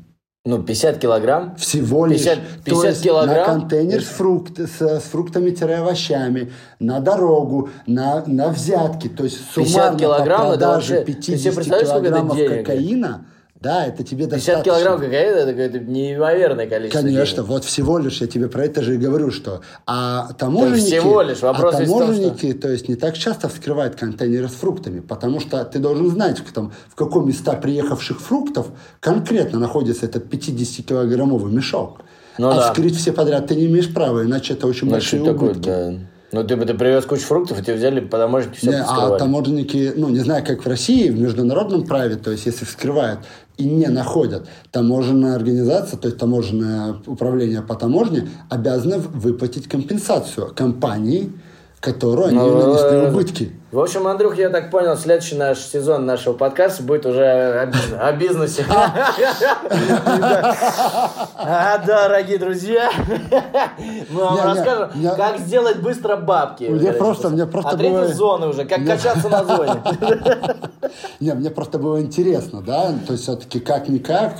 Ну, 50 килограмм. Всего лишь. 50 То 50 есть килограмм? на контейнер с, фрукт, с, с фруктами-овощами, на дорогу, на, на взятки. То есть 50 суммарно килограмм по это продаже вообще- ты себе 50 представляешь, сколько это килограммов денег? кокаина, да, это тебе 50 достаточно. килограмм кокаина, это какое-то неимоверное количество Конечно, денег. вот всего лишь я тебе про это же и говорю, что а таможенники, всего лишь, вопрос а в том, таможенники, то есть не так часто вскрывают контейнеры с фруктами, потому что ты должен знать, в, там, в каком места приехавших фруктов конкретно находится этот 50-килограммовый мешок. Ну а да. вскрыть все подряд ты не имеешь права, иначе это очень Ну, большие что такое, убытки. да. Ну, ты бы ты привез кучу фруктов, и тебе взяли по таможеннике все Не, а таможенники, ну, не знаю, как в России, в международном праве, то есть, если вскрывают и не находят, таможенная организация, то есть, таможенное управление по таможне обязано выплатить компенсацию компании, которую они Ну, нанесли э, убытки. В общем, Андрюх, я так понял, следующий наш сезон нашего подкаста будет уже о, бизнесе. [LAUGHS] А, Дорогие друзья, мы вам расскажем, как сделать быстро бабки. Мне просто- мне просто А третьей было- зоны уже, как качаться на зоне. [LAUGHS] Не, мне просто было интересно, да, то есть все-таки как-никак,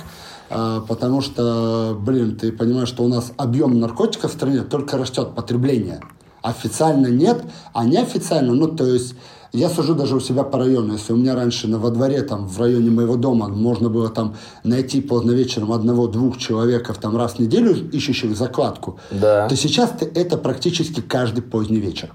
а, потому что, блин, ты понимаешь, что у нас объем наркотиков в стране только растет, потребление. Официально нет, а неофициально, ну, то есть я сужу даже у себя по району. Если у меня раньше на, во дворе, там, в районе моего дома можно было там найти поздно вечером одного-двух человеков там раз в неделю, ищущих закладку, Да. то сейчас это практически каждый поздний вечер.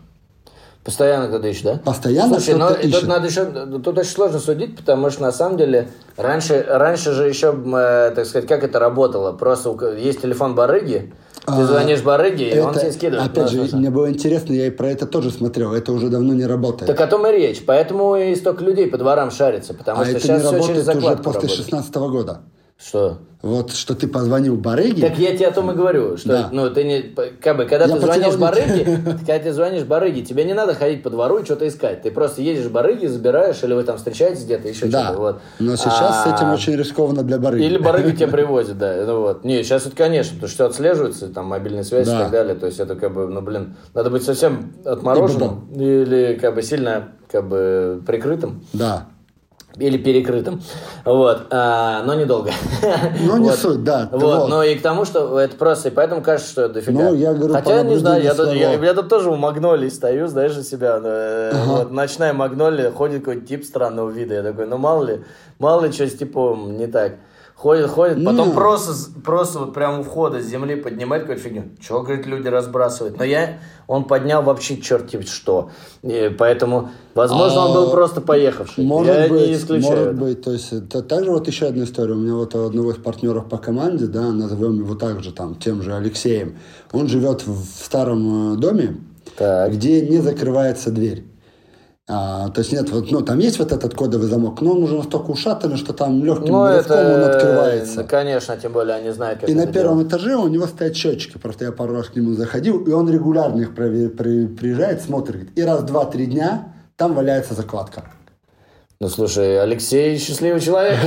Постоянно кто-то ищет, да? Постоянно Слушай, ну кто-то и тут ищет. надо еще, тут очень сложно судить, потому что на самом деле раньше, раньше же еще, э, так сказать, как это работало? Просто есть телефон барыги, ты А, звонишь барыге, и он Это, тебе скидывает. Опять Ну, же, мне было интересно, я и про это тоже смотрел. Это уже давно не работает. Так о том и речь. Поэтому и столько людей по дворам шарится, потому а что это сейчас не все через работает уже после работает. 16 года. Что? Вот что ты позвонил барыге. Так я тебе о том и говорю, что, Да. ну, ты не, как бы, когда Я ты звонишь барыге, [LAUGHS] когда ты звонишь барыге, тебе не надо ходить по двору и что-то искать. Ты просто едешь в барыге, забираешь, или вы там встречаетесь где-то, еще да. что-то. Вот. Но сейчас с этим А, очень рискованно для барыги. Или барыги тебя [LAUGHS] привозят, да. Ну, вот. Не, сейчас это, конечно, потому что все отслеживается, там, мобильная связь и Да. так далее. То есть это, как бы, ну, блин, надо быть совсем отмороженным или, как бы, сильно, как бы, прикрытым. Да. Или перекрытым. Вот. А, но недолго. Ну, не Вот. суть, да. Вот. Вот. Ну и к тому, что это просто, и поэтому кажется, что дофига. Ну, я говорю, Хотя, не знаю, я тут, я, я тут тоже у Магнолии стою, знаешь, у себя. э, Вот, ночная Магнолия, ходит какой-то тип странного вида. Я такой, ну мало ли, мало ли что с типом не так. Ходит, ходит, потом Ну. просто, просто вот прямо у входа с земли поднимает какую-то фигню. Чего, говорит, люди разбрасывают? Но я, он поднял вообще черти что. И поэтому, возможно, он был А, просто поехавший. Может я быть, не исключаю. может это. быть. То есть, это также вот еще одна история. У меня вот у одного из партнеров по команде, да, назовем его также там, тем же Алексеем. Он живет в в старом э, доме, Так. где не закрывается дверь. А, то есть нет, вот, ну, там есть вот этот кодовый замок, но он уже настолько ушатанный, что там легким Ну, рывком это, он открывается. ну, конечно, тем более они знают, как И на первом делать. этаже у него стоят счетчики. Просто я пару раз к нему заходил, и он регулярно их прове- при- приезжает, смотрит. И раз, два, три дня там валяется закладка. Ну, слушай, Алексей счастливый человек. [LAUGHS]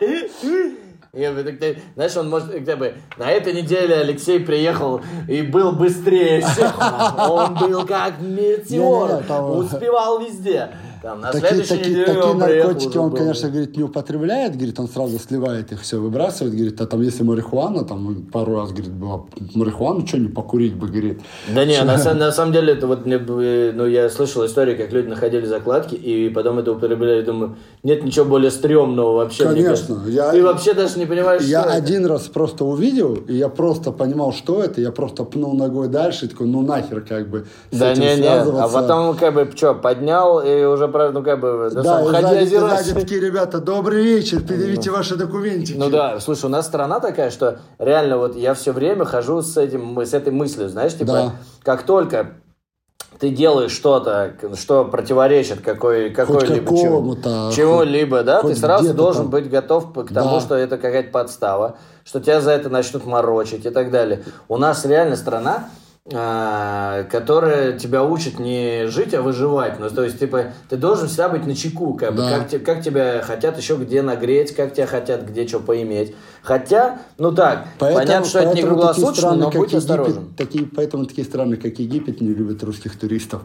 [LAUGHS] Так- Знаешь, он может, как бы, на этой неделе Алексей приехал и был быстрее всех. [LAUGHS] Он был как метеор, успевал везде. Там, на Такие, такие, такие наркотики он, был. конечно, говорит, не употребляет, говорит, он сразу сливает их, все выбрасывает, говорит, а там если марихуана, там пару раз, говорит, была марихуану, что не покурить бы, говорит. Да не, на, на самом деле, это вот мне, бы, ну, я слышал историю, как люди находили закладки и потом это употребляли. Думаю, нет ничего более стрёмного вообще. Конечно, я- Ты вообще даже не понимаешь, Я что это. один раз просто увидел, и я просто понимал, что это, я просто пнул ногой дальше, и такой, ну нахер, как бы, с Да этим не, не, а потом как бы что, поднял и уже, правда, ну как бы, да, Да, ходи озирайся. такие ребята, добрый вечер, предъявите ваши документики. Ну да, слушай, у нас страна такая, что реально вот я все время хожу с этим, с этой мыслью, знаешь, типа, Да. как только ты делаешь что-то, что противоречит какой, какой-либо какому-то, чему-либо, да, ты сразу должен там. быть готов к тому, Да. что это какая-то подстава, что тебя за это начнут морочить и так далее. У нас реально страна, которая тебя учит не жить, а выживать. Ну, то есть, типа, ты должен всегда быть на чеку, как, бы, Да. как, как тебя хотят еще где нагреть, как тебя хотят где что поиметь. Хотя, ну так, понятно, что это не поэтому круглосуточно, страны, но будь Египет, осторожен. Такие, поэтому такие страны, как Египет, не любят русских туристов.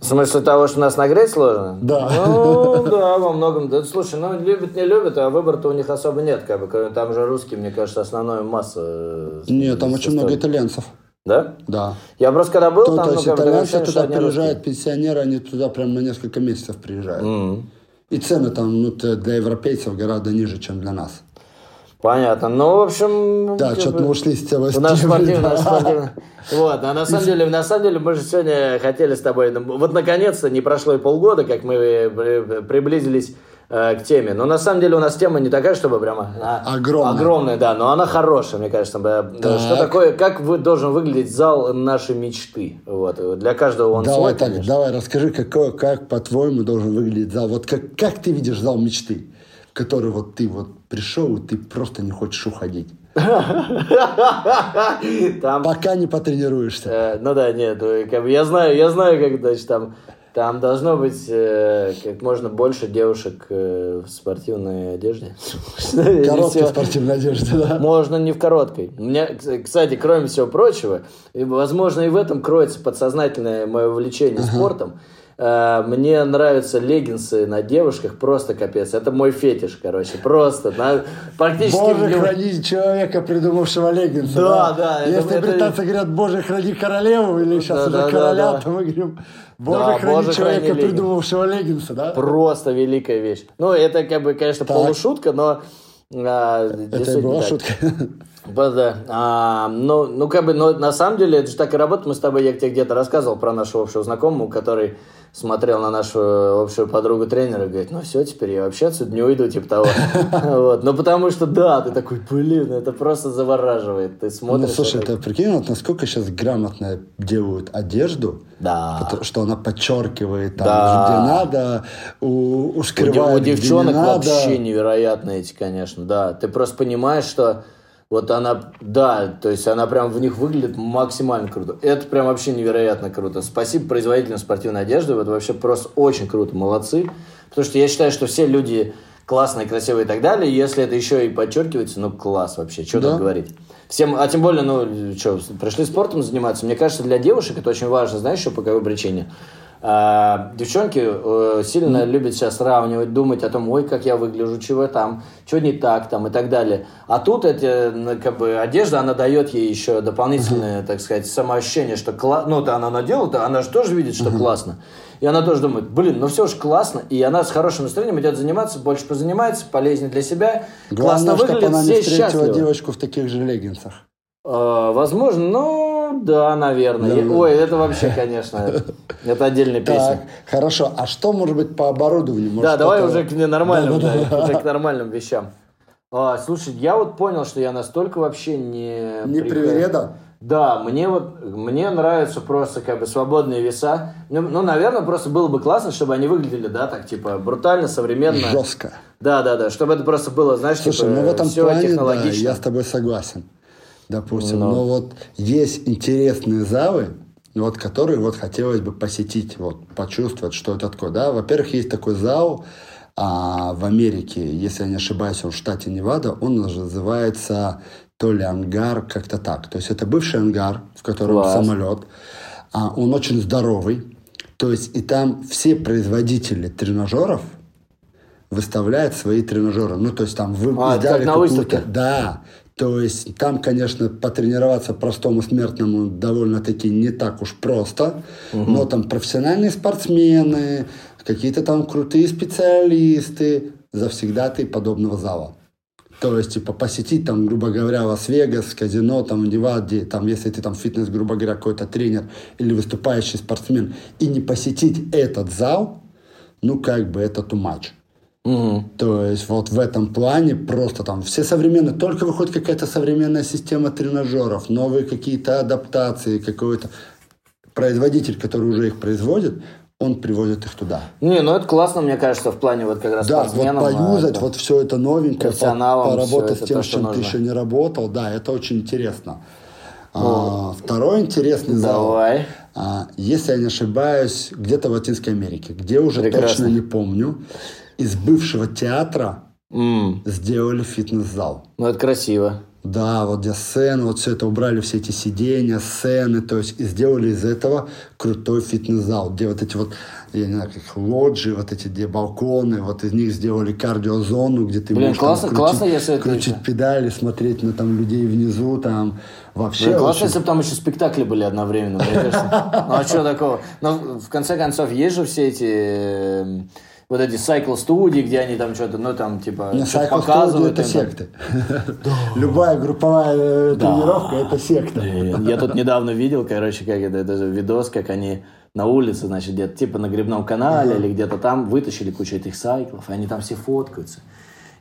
В смысле того, что нас нагреть сложно? Да. Ну, да, во многом. Да, слушай, ну, любят, не любят, а выбора-то у них особо нет. Как бы. Там же русские, мне кажется, основная масса. э, Нет, там очень много итальянцев. Да? Да. Я просто когда был, То, там, то ну, есть бы, такое итальянцы туда приезжают, пенсионеры, они туда прям на несколько месяцев приезжают. Мгм. И цены там ну, для европейцев гораздо ниже, чем для нас. Понятно. Ну, в общем... Да, что-то мы ушли с темы. Темы, спортивный, наш спортивный. Вот, а на самом деле, на самом деле, мы же сегодня хотели с тобой, вот наконец-то, не прошло и полгода, как мы э, при- приблизились к теме. Но на самом деле у нас тема не такая, чтобы прямо а, Огромная. огромная, да, но она хорошая, мне кажется. Э, Так. Что такое, как вы, должен выглядеть зал нашей мечты? Вот, для каждого он Давай свой, так, конечно. давай расскажи, какой, как по-твоему должен выглядеть зал. Вот как, как ты видишь зал мечты, в который вот ты вот пришел, и ты просто не хочешь уходить. [LAUGHS] Там Пока не потренируешься. Э, ну да, нет, э, я знаю, я знаю, как значит там. Там должно быть э, как можно больше девушек э, в спортивной одежде. [LAUGHS] Короткой спортивной одежды, да? Можно не в короткой. Кс- кстати, кроме всего прочего, возможно, и в этом кроется подсознательное мое увлечение спортом. Э, Мне нравятся леггинсы на девушках, просто капец. Это мой фетиш, короче, просто. на- практически... Боже, любом- храни человека, придумавшего леггинсы. Да, да, это- Если это- британцы говорят, Боже, храни королеву, или сейчас Да, уже да, да, короля, да. то мы говорим, Боже, Да, храни Боже, человека, храни придумавшего леггинсы, да? Просто великая вещь. Ну, это, как бы, конечно, Так. полушутка, но... а, Это была шутка. [LAUGHS] Да, да. А, ну, ну, как бы, но на самом деле, это же так и работает. Мы с тобой, я тебе где-то рассказывал про нашего общего знакомого, который смотрел на нашу общую подругу тренера и говорит, ну все, теперь я вообще отсюда не уйду, типа того. [LAUGHS] Вот. Ну, потому что, да, ты такой, блин, это просто завораживает. Ты Ну, смотришь... слушай, это- ты прикинь, вот насколько сейчас грамотно делают одежду, Да. что она подчеркивает там, Да. где надо, у, У, де- скрывает, у девчонок не вообще невероятные эти, конечно, да. Ты просто понимаешь, что вот она, да, то есть она прям в них выглядит максимально круто. Это прям вообще невероятно круто. Спасибо производителям спортивной одежды, вот вообще просто очень круто, молодцы. Потому что я считаю, что все люди классные, красивые и так далее. Если это еще и подчеркивается, ну класс вообще, что Да. тут говорить. Всем, а тем более, ну, что, пришли спортом заниматься. Мне кажется, для девушек это очень важно, знаешь, еще по какой причине? А, девчонки э, сильно любят сейчас сравнивать, думать о том, ой, как я выгляжу, чего там, что не так там и так далее. А тут эти, ну, как бы, одежда, она дает ей еще дополнительное, так сказать, самоощущение, что кла... ну, то она надела, то она же тоже видит, что классно. И она тоже думает, блин, ну все же классно. И она с хорошим настроением идет заниматься, больше позанимается, полезнее для себя. классно Главное, чтобы выглядит, она не встретила счастливы. девочку в таких же леггинсах. А, возможно, ну, да, наверное. Да, Я- да. Ой, это вообще, конечно, [LAUGHS] это отдельная Так, песня. хорошо. А что может быть по оборудованию? Может, Да, давай уже к нормальным, Да, да, да, да. уже к нормальным вещам. А, слушай, я вот понял, что я настолько вообще не... Не привереда? Да, мне вот, мне нравятся просто как бы свободные веса. Ну, ну, наверное, просто было бы классно, чтобы они выглядели, да, так, типа, брутально, современно. Жестко. Да, да, да, чтобы это просто было, знаешь, Слушай, типа, ну в этом все плане, да, технологично. я с тобой согласен. Допустим, Ну. но вот есть интересные залы, вот, которые вот хотелось бы посетить, вот, почувствовать, что это такое. Да? Во-первых, есть такой зал а, в Америке, если я не ошибаюсь, он в штате Невада, он называется то ли ангар, как-то так. То есть это бывший ангар, в котором Класс. самолет. А, он очень здоровый. То есть и там все производители тренажеров выставляют свои тренажеры. Ну, то есть там вы А, на какую-то-? Да. То есть там, конечно, потренироваться простому смертному довольно-таки не так уж просто. Но там профессиональные спортсмены, какие-то там крутые специалисты, завсегдаты подобного зала. То есть, типа, посетить там, грубо говоря, Лас-Вегас, казино, там, Неваде, там, если ты там фитнес, грубо говоря, какой-то тренер или выступающий спортсмен, и не посетить этот зал, ну, как бы это too much. Мгм. То есть вот в этом плане просто там все современные, только выходит какая-то современная система тренажеров, новые какие-то адаптации, какой-то... производитель, который уже их производит, он привозит их туда. Не, ну это классно, мне кажется, в плане вот как раз Да, вот а, поюзать, это- вот все это новенькое, поработать с тем, то, чем ты нужно. еще не работал, да, это очень интересно. А, второй интересный зал. Давай. А, если я не ошибаюсь, где-то в Латинской Америке, где уже Прекрасно. точно не помню, из бывшего театра М, сделали фитнес-зал. Ну это красиво. Да, вот где сцены, вот все это убрали, все эти сиденья, сцены, то есть и сделали из этого крутой фитнес-зал, где вот эти вот, я не знаю, как лоджии, вот эти где балконы, вот из них сделали кардиозону, где ты Блин, можешь классно- там, классно, если это крутить еще. педали, смотреть на там людей внизу, там вообще Блин, классно, очень- если бы там еще спектакли были одновременно, мне кажется. Ну а что такого? Ну, в конце концов, есть же все эти э, вот эти сайкл-студии, где они там что-то, ну там типа На что-то показывают. это там. секты. [LAUGHS] Любая групповая э, тренировка это секта. Я тут недавно видел, короче, как это, это видос, как они на улице, значит, где-то типа на грибном канале или где-то там вытащили кучу этих сайклов, и они там все фоткаются.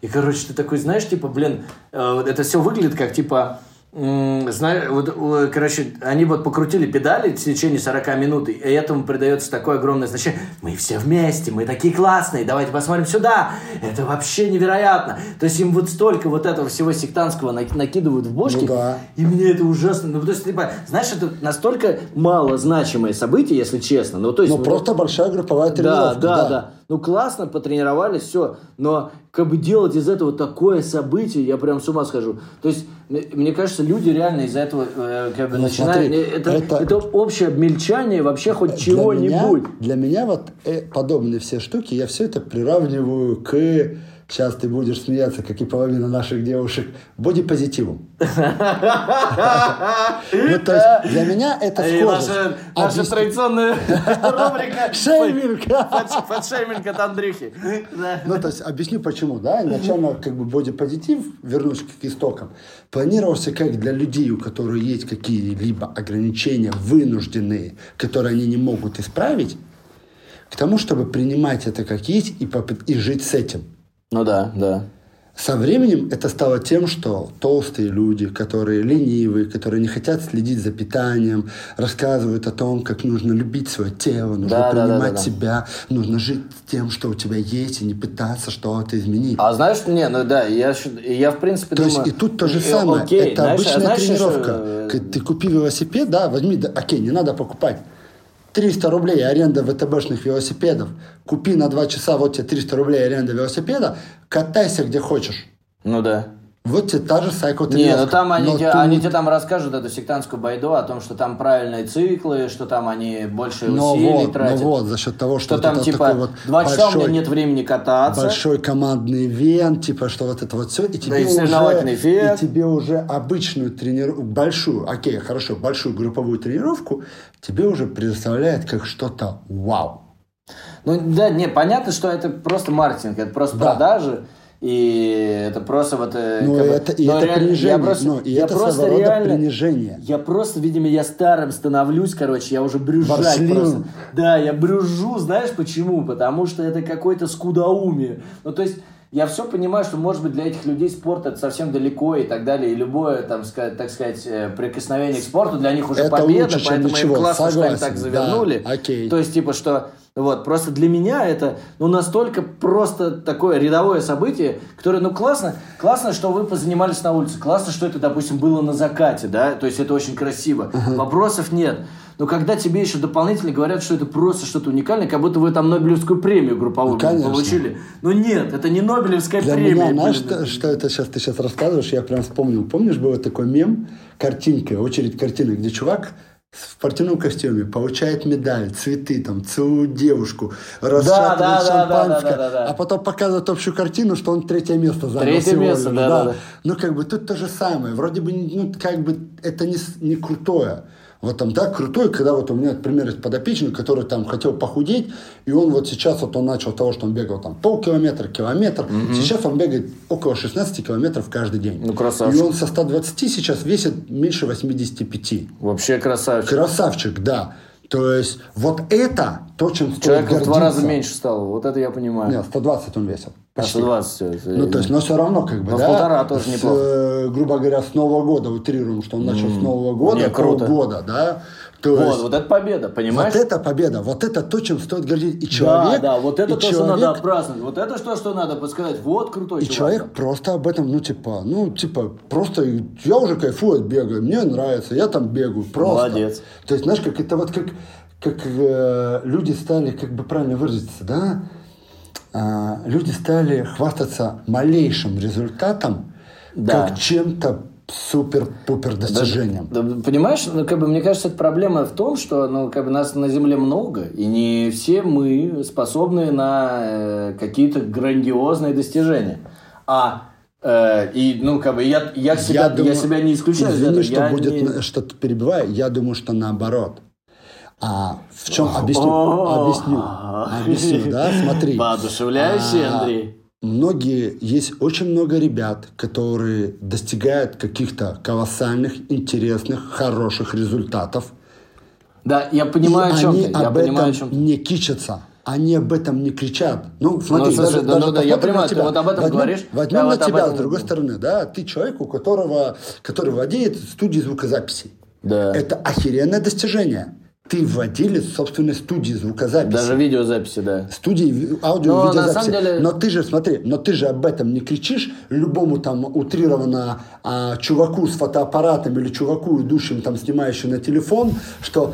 И, короче, ты такой, знаешь, типа, блин, э, это все выглядит как, типа, знаешь, вот, короче, они вот покрутили педали в течение 40 минут, и этому придается такое огромное значение. Мы все вместе, мы такие классные, давайте посмотрим сюда. Это вообще невероятно. То есть им вот столько вот этого всего сектантского нак- накидывают в бошки, Ну да. и мне это ужасно. Ну, то есть, типа, знаешь, это настолько мало значимое событие, если честно. Ну, то есть, Ну просто большая групповая да, тренировка. да, да, Ну, классно, потренировались, все. Но как бы делать из этого такое событие, я прям с ума схожу. То есть, мне, кажется, люди реально из-за этого э, как бы Ну, начинают... смотри, это, это- это... общее обмельчание вообще хоть чего-нибудь. для меня вот э, подобные все штуки, я все это приравниваю к, сейчас ты будешь смеяться, как и половина наших девушек, бодипозитиву. Ну, то есть для меня это схоже. наша, традиционная [LAUGHS] рубрика Шейминг. Фатшейминг от Андрюхи. Ну, то есть, объясню почему, да. Изначально, как бы, бодипозитив, вернусь к истокам, планировался как для людей, у которых есть какие-либо ограничения вынужденные, которые они не могут исправить, к тому, чтобы принимать это как есть и, и жить с этим. Ну да, да. Со временем это стало тем, что толстые люди, которые ленивые, которые не хотят следить за питанием, рассказывают о том, как нужно любить свое тело, нужно Да, да, да, принимать да, да. себя, нужно жить тем, что у тебя есть, и не пытаться что-то изменить. А знаешь, не, ну да, я, я в принципе То думаю... есть и тут то же э, самое. окей, это знаешь, а обычная знаешь, тренировка. что, э, Ты купи велосипед, да, возьми, да, окей, не надо покупать. 300 рублей аренда ВТБшных велосипедов. Купи на 2 часа, вот тебе 300 рублей аренда велосипеда, катайся где хочешь. Ну да. Вот тебе та же сайко Не, ну там они, Но тебе, тут- они тебе там расскажут эту сектантскую байду о том, что там правильные циклы, что там они больше Но усилий вот, ну тратят. вот, за счет того, что, что вот там типа такой вот два часа у большой- меня нет времени кататься. большой командный ивент, типа, что вот это вот все, и тебе, и уже, эффект. и тебе уже обычную тренировку, большую, окей, хорошо, большую групповую тренировку тебе уже предоставляет как что-то вау. Ну да, не, понятно, что это просто маркетинг, это просто Да. продажи. И это просто вот... э, Ну, как бы- это, и это реально- принижение, Я просто, ну, и я это просто реально... принижение. Я просто, видимо, я старым становлюсь, короче, я уже брюзжать Ворчливым. просто. Да, я брюжу, знаешь почему? Потому что это какое-то скудоумие. Ну, то есть, я все понимаю, что, может быть, для этих людей спорт это совсем далеко и так далее, и любое, там, сказать, так сказать, э, прикосновение к спорту для них уже Это победа, лучше, поэтому ничего, им классно, что они согласен, так завернули. да, окей. То есть, типа, что вот, просто для меня это, ну, настолько просто такое рядовое событие, которое, ну, классно, классно, что вы позанимались на улице, классно, что это, допустим, было на закате, да, то есть это очень красиво, вопросов нет. Но когда тебе еще дополнительно говорят, что это просто что-то уникальное, как будто вы там Нобелевскую премию групповую Ну, получили. Ну нет, это не Нобелевская Для премия. меня, знаешь, что, что это сейчас ты сейчас рассказываешь, я прям вспомнил. Помнишь, был такой мем, картинка, очередь картины, где чувак в спортивном костюме получает медаль, цветы, там, целует девушку, расшатывает да, да, да, шампанское, да, да, да, да. а потом показывает общую картину, что он третье место занял Третье всего место, лишь, да, да, да. Ну, как бы тут то же самое. Вроде бы, ну, как бы это не, не крутое. Вот там, да, крутой, когда вот у меня, например, есть подопечный, который там хотел похудеть, и он вот сейчас вот он начал того, что он бегал там полкилометра, километр, сейчас он бегает около 16 километров каждый день. Ну, красавчик. И он со 120 сейчас весит меньше 85. Вообще красавчик. Красавчик, да. То есть вот это то, чем стоит Человек в два раза меньше стал, вот это я понимаю. Нет, 120 он весил. А, Почти. 120 всё, Ну, то есть, но все равно, как бы, Но да. полтора тоже с, неплохо. э, грубо говоря, с Нового года, утрируем, что он начал с Нового года, Не, круто. полгода, да. То вот, есть- вот это победа, понимаешь? Вот это победа, вот это то, чем стоит гордиться. И человек, да, да, вот это и то, что человек- надо отпраздновать. Вот это что, что надо подсказать. Вот крутой И чувак. человек просто об этом, ну, типа, ну, типа, просто я уже кайфую от бега, мне нравится, я там бегаю, просто. Молодец. То есть, знаешь, как это вот как, как э, люди стали, как бы правильно выразиться, да, А, люди стали хвастаться малейшим результатом, Да. как чем-то супер-пупер достижением. Да, понимаешь, ну, как бы, мне кажется, это проблема в том, что ну, как бы нас на Земле много, и не все мы способны на э, какие-то грандиозные достижения. А э, и, ну, как бы, я, я, себя, я, думаю- себя не исключаю. из Извини, что Я будет, не- что перебиваю. Я думаю, что наоборот. А в чем объясню? О, Объясню. Объясню, да? Смотри. [LAUGHS] Воодушевляющий, А, Андрей. Многие, есть очень много ребят, которые достигают каких-то колоссальных, интересных, хороших результатов. Да, я понимаю, и о чем они ты. Я об понимаю, о этом чем ты. не кичатся. Они об этом не кричат. Ну, смотри, слушай, даже, да, даже ну да, я понимаю, на ты тебя. вот об этом возьмем, говоришь, Возьмем я на вот тебя этом с другой стороны, да, ты человек, у которого, который владеет студией звукозаписи. Да. Это охеренное достижение. Ты владелец собственной студии звукозаписи. Даже видеозаписи, да. студии аудио Но на видеозаписи. деле- Но ты же, смотри, но ты же об этом не кричишь любому там утрированно а, чуваку с фотоаппаратом или чуваку, идущим там, снимающим на телефон, что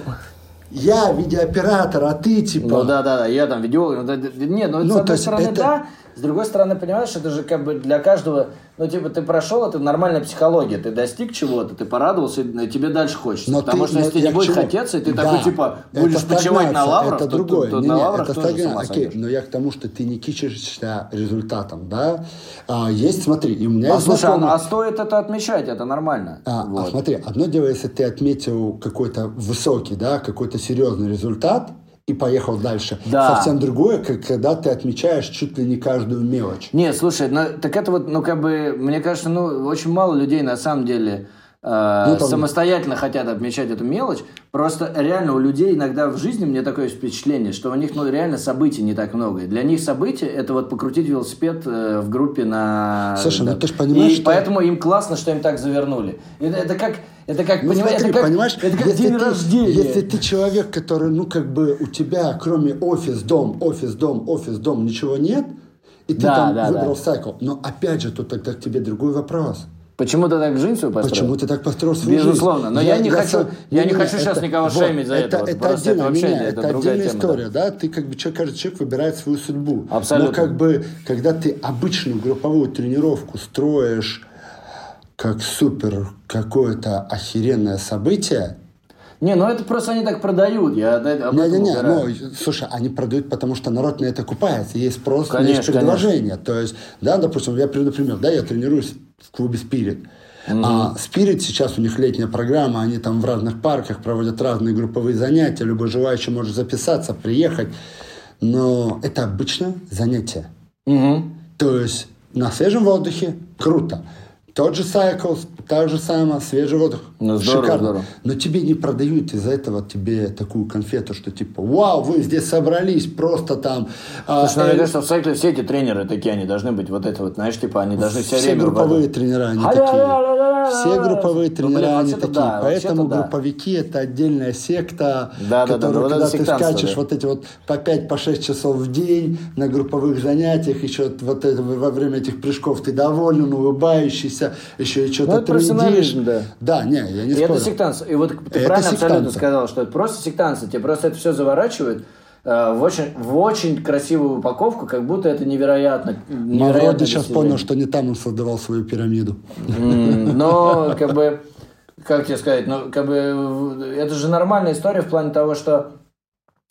я видеооператор, а ты типа... Ну да, да, да, я там видео. ну, Нет, ну, Ну, с то одной стороны, это- да, с другой стороны, понимаешь, это же как бы для каждого, ну, типа, ты прошел, это нормальная психология, ты достиг чего-то, ты порадовался, и тебе дальше хочется. Но Потому ты- что но если тебе будет чему? хотеться, и ты Да, такой, типа, будешь почивать на лаврах, это то- то- другое. то Не, на не, лаврах это тоже стагна- Окей, но я к тому, что ты не кичишься результатом, да? А, есть, смотри, и у меня А есть слушай, знакомый- а, а стоит это отмечать, это нормально. А, а Вот. смотри, одно дело, если ты отметил какой-то высокий, да, какой-то серьезный результат и поехал дальше. Да. Совсем другое, как когда ты отмечаешь чуть ли не каждую мелочь. Нет, слушай, ну, так это вот, ну, как бы, мне кажется, ну, очень мало людей на самом деле э, Ну, там- самостоятельно хотят отмечать эту мелочь. Просто реально у людей иногда в жизни, мне такое впечатление, что у них, ну, реально событий не так много. И Для них события – это вот покрутить велосипед э, в группе на... Слушай, ну да. ты ж понимаешь, И что- поэтому им классно, что им так завернули. Это, это как... Это как, Ну, понимаешь, смотри, это как, понимаешь, это как если день ты, рождения. Если ты человек, который, ну, как бы у тебя, кроме офис, дом, офис, дом, офис, дом, ничего нет, и ты Да, там да, выбрал да. сайкл. Но опять же, тут тогда к тебе другой вопрос. Почему ты так жизнь свою построил? Почему ты так построил свою Безусловно, жизнь? но я не хочу- сам- я не Не-не-не, хочу сейчас никого вот, шеймить за это, Это просто это отдельно, вообще, не-не, это это отдельная тема, история, да. Ты как бы человек, каждый человек выбирает свою судьбу. Абсолютно. Но как бы, когда ты обычную групповую тренировку строишь как супер какое-то охеренное событие, Не, ну это просто они так продают. Я этом не-не-не, угораю. ну, слушай, они продают, потому что народ на это купается. Есть спрос, Конечно, есть предложение. То есть, да, допустим, я приведу пример, да, я тренируюсь в клубе Spirit. А Spirit сейчас у них летняя программа, они там в разных парках проводят разные групповые занятия, любой желающий может записаться, приехать. Но это обычное занятие. Мгм. То есть на свежем воздухе круто. Тот же сайкл, та же самая, свежий воздух. Ну, здорово, Шикарно. здорово. Но тебе не продают из-за этого тебе такую конфету, что типа, вау, вы здесь собрались, просто там... а, Слушай, ну, мне э, кажется, в сайкле все эти тренеры такие, они должны быть вот это вот, знаешь, типа, они должны все, все время... групповые тренера, они такие. Все групповые Ну, тренера, блин, они такие. да, Поэтому да. групповики это отдельная секта, Да, да, да, ну, это когда ты скачешь да. вот эти вот по 5-6 часов в день на групповых занятиях, еще вот это, во время этих прыжков ты доволен, улыбающийся, еще и что-то Ну, профессионализм, да. Да, не, я не И спорю. это сектантство. И вот ты Это правильно абсолютно сектантство. сказал, что это просто сектантство. Тебе просто это все заворачивают э, в очень, в очень красивую упаковку, как будто это невероятно. Мавроди невероятное сейчас понял, что не там он создавал свою пирамиду. [LAUGHS] Но, как бы, как тебе сказать, ну, как бы, это же нормальная история в плане того, что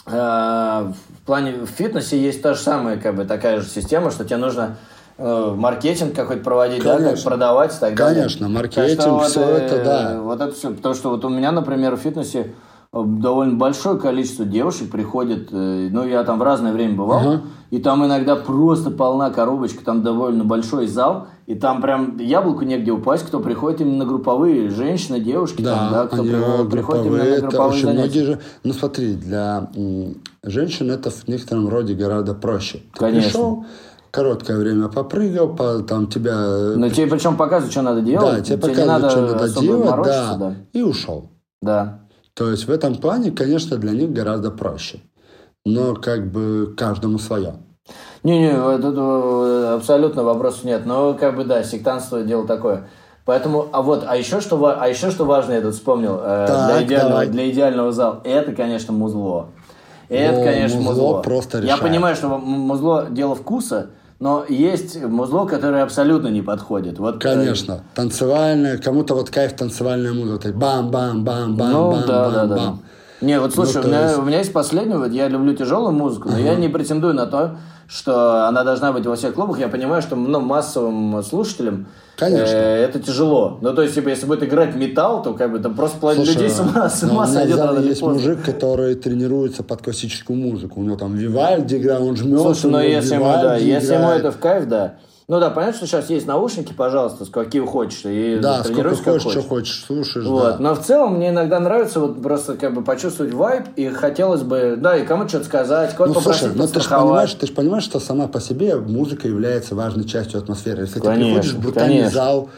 э, в плане в фитнесе есть та же самая, как бы, такая же система, что тебе нужно маркетинг какой-то проводить, да, как Конечно. продавать и так далее. Конечно, маркетинг, что вот, все э, это, да. Вот это все, потому что вот у меня, например, в фитнесе э, довольно большое количество девушек приходит, э, ну, я там в разное время бывал, Ага. и там иногда просто полна коробочка, там довольно большой зал, и там прям яблоку негде упасть, кто приходит именно на групповые, женщины, девушки, там, да, кто они, при- э, приходит именно групповые, на это групповые очень занятия. многие же... Ну смотри, для женщин это в некотором роде гораздо проще. Ты Конечно. пришел, короткое время попрыгал, по, там тебя... Но тебе причем показывают, что надо делать, да, тебе не показывают, надо что надо делать, да, да. и ушел. Да. То есть в этом плане, конечно, для них гораздо проще. Но как бы каждому свое. Не-не, тут э, абсолютно вопросов нет. Но как бы да, сектантство дело такое. Поэтому, а вот, а еще что, а еще что важно, я тут вспомнил, э, Так, для, идеального, давай. для идеального зала, это, конечно, музло. Это, О, конечно, музло музло. просто Я понимаю, что музло дело вкуса, но есть музло, которое абсолютно не подходит. Вот, э, Конечно, танцевальная, кому-то вот кайф танцевальная музыка, вот бам-бам-бам-бам, Ну, бам, да, бам, да, да. бам. Не, вот слушай, Ну, у, меня, есть- у меня есть последний, вот я люблю тяжелую музыку, но я не претендую на то, что она должна быть во всех клубах. Я понимаю, что ну, массовым слушателям Конечно. э, это тяжело. Ну, то есть, типа, если будет играть металл, то как бы там просто Слушай, людей с ума, с ну, ума у меня в сойдет рано есть поздно. мужик, который тренируется под классическую музыку. У него там Вивальди играет, он жмет. Слушай, у ну если ему, да, если ему это в кайф, да. Ну да, понятно, что сейчас есть наушники, пожалуйста, какие хочешь, и Да, сколько как хочешь, что хочешь, слушаешь, Вот. да. Но в целом мне иногда нравится вот просто как бы почувствовать вайб, и хотелось бы, да, и кому-то что-то сказать, кого-то Ну, попросить слушай, ну ты же понимаешь, ты же понимаешь, что сама по себе музыка является важной частью атмосферы. Если Конечно, ты приходишь в брутальный конечно. зал,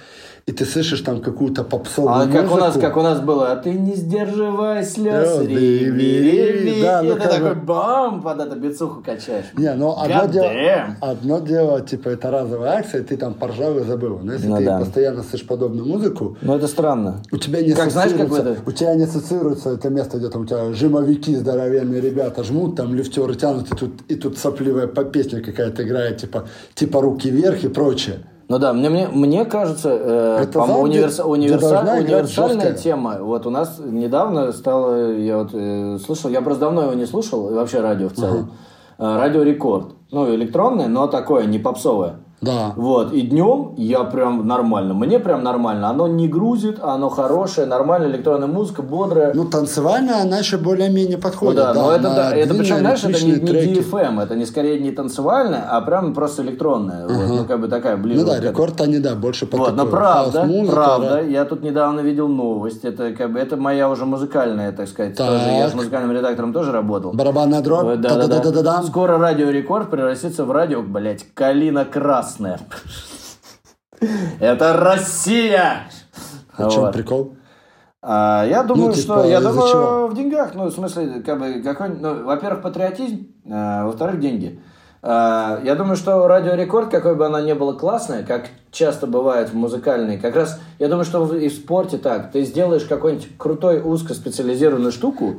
и ты слышишь там какую-то попсовую А как у нас, музыку, как у нас было, а ты не сдерживай слез, Да, реви, реви, да, и ну ты такой бы- бам, под эту бицуху качаешь. Не, ну одно God дело, damn. одно дело, типа, это разовая акция, ты там поржал и забыл. Но если Ну ты да. постоянно слышишь подобную музыку, Ну это странно. у тебя не Как, знаешь, как ассоциируется, это- у тебя не ассоциируется это место, где там у тебя жимовики здоровенные ребята жмут, там лифтеры тянут, и тут, и тут сопливая по- песня какая-то играет, типа, типа руки вверх и прочее. Ну да, мне, мне, мне кажется, э, Это по-моему, зал, где- универса- где универса- должна играть универсальная тема. Вот у нас недавно стало, я вот э, слышал, я просто давно его не слушал, и вообще радио в целом. Э, радио Рекорд. Ну, электронное, но такое, не попсовое. Да. Вот, и днем я прям нормально, мне прям нормально. Оно не грузит, оно хорошее, нормальная электронная музыка, бодрая. Ну, танцевальная, она еще более-менее Ну подходит. да, но это, да, это причем, знаешь, это не, не. DFM, это не скорее не танцевальная, а прям просто электронная. Вот, ну, как бы такая ближе. Ну да, рекорд они, да, больше по Вот, но правда, правда, да. я тут недавно видел новость, это как бы, это моя уже музыкальная, так сказать, Так. тоже, я же музыкальным редактором тоже работал. Барабанная дробь. Вот, да, да, да. Та-да-да-да-да-дам. Скоро радио Рекорд превратится в радио, блять, калина красная. Это Россия! А чем прикол? А, я думаю, Ну, типа, что я думаю чего? в деньгах, ну в смысле, как бы какой, ну, во-первых, патриотизм, а, во-вторых, деньги. А, я думаю, что радио Рекорд, какой бы она ни была классная, как часто бывает в музыкальной, как раз, я думаю, что в- и в спорте так, ты сделаешь какой-нибудь крутой узкоспециализированную штуку,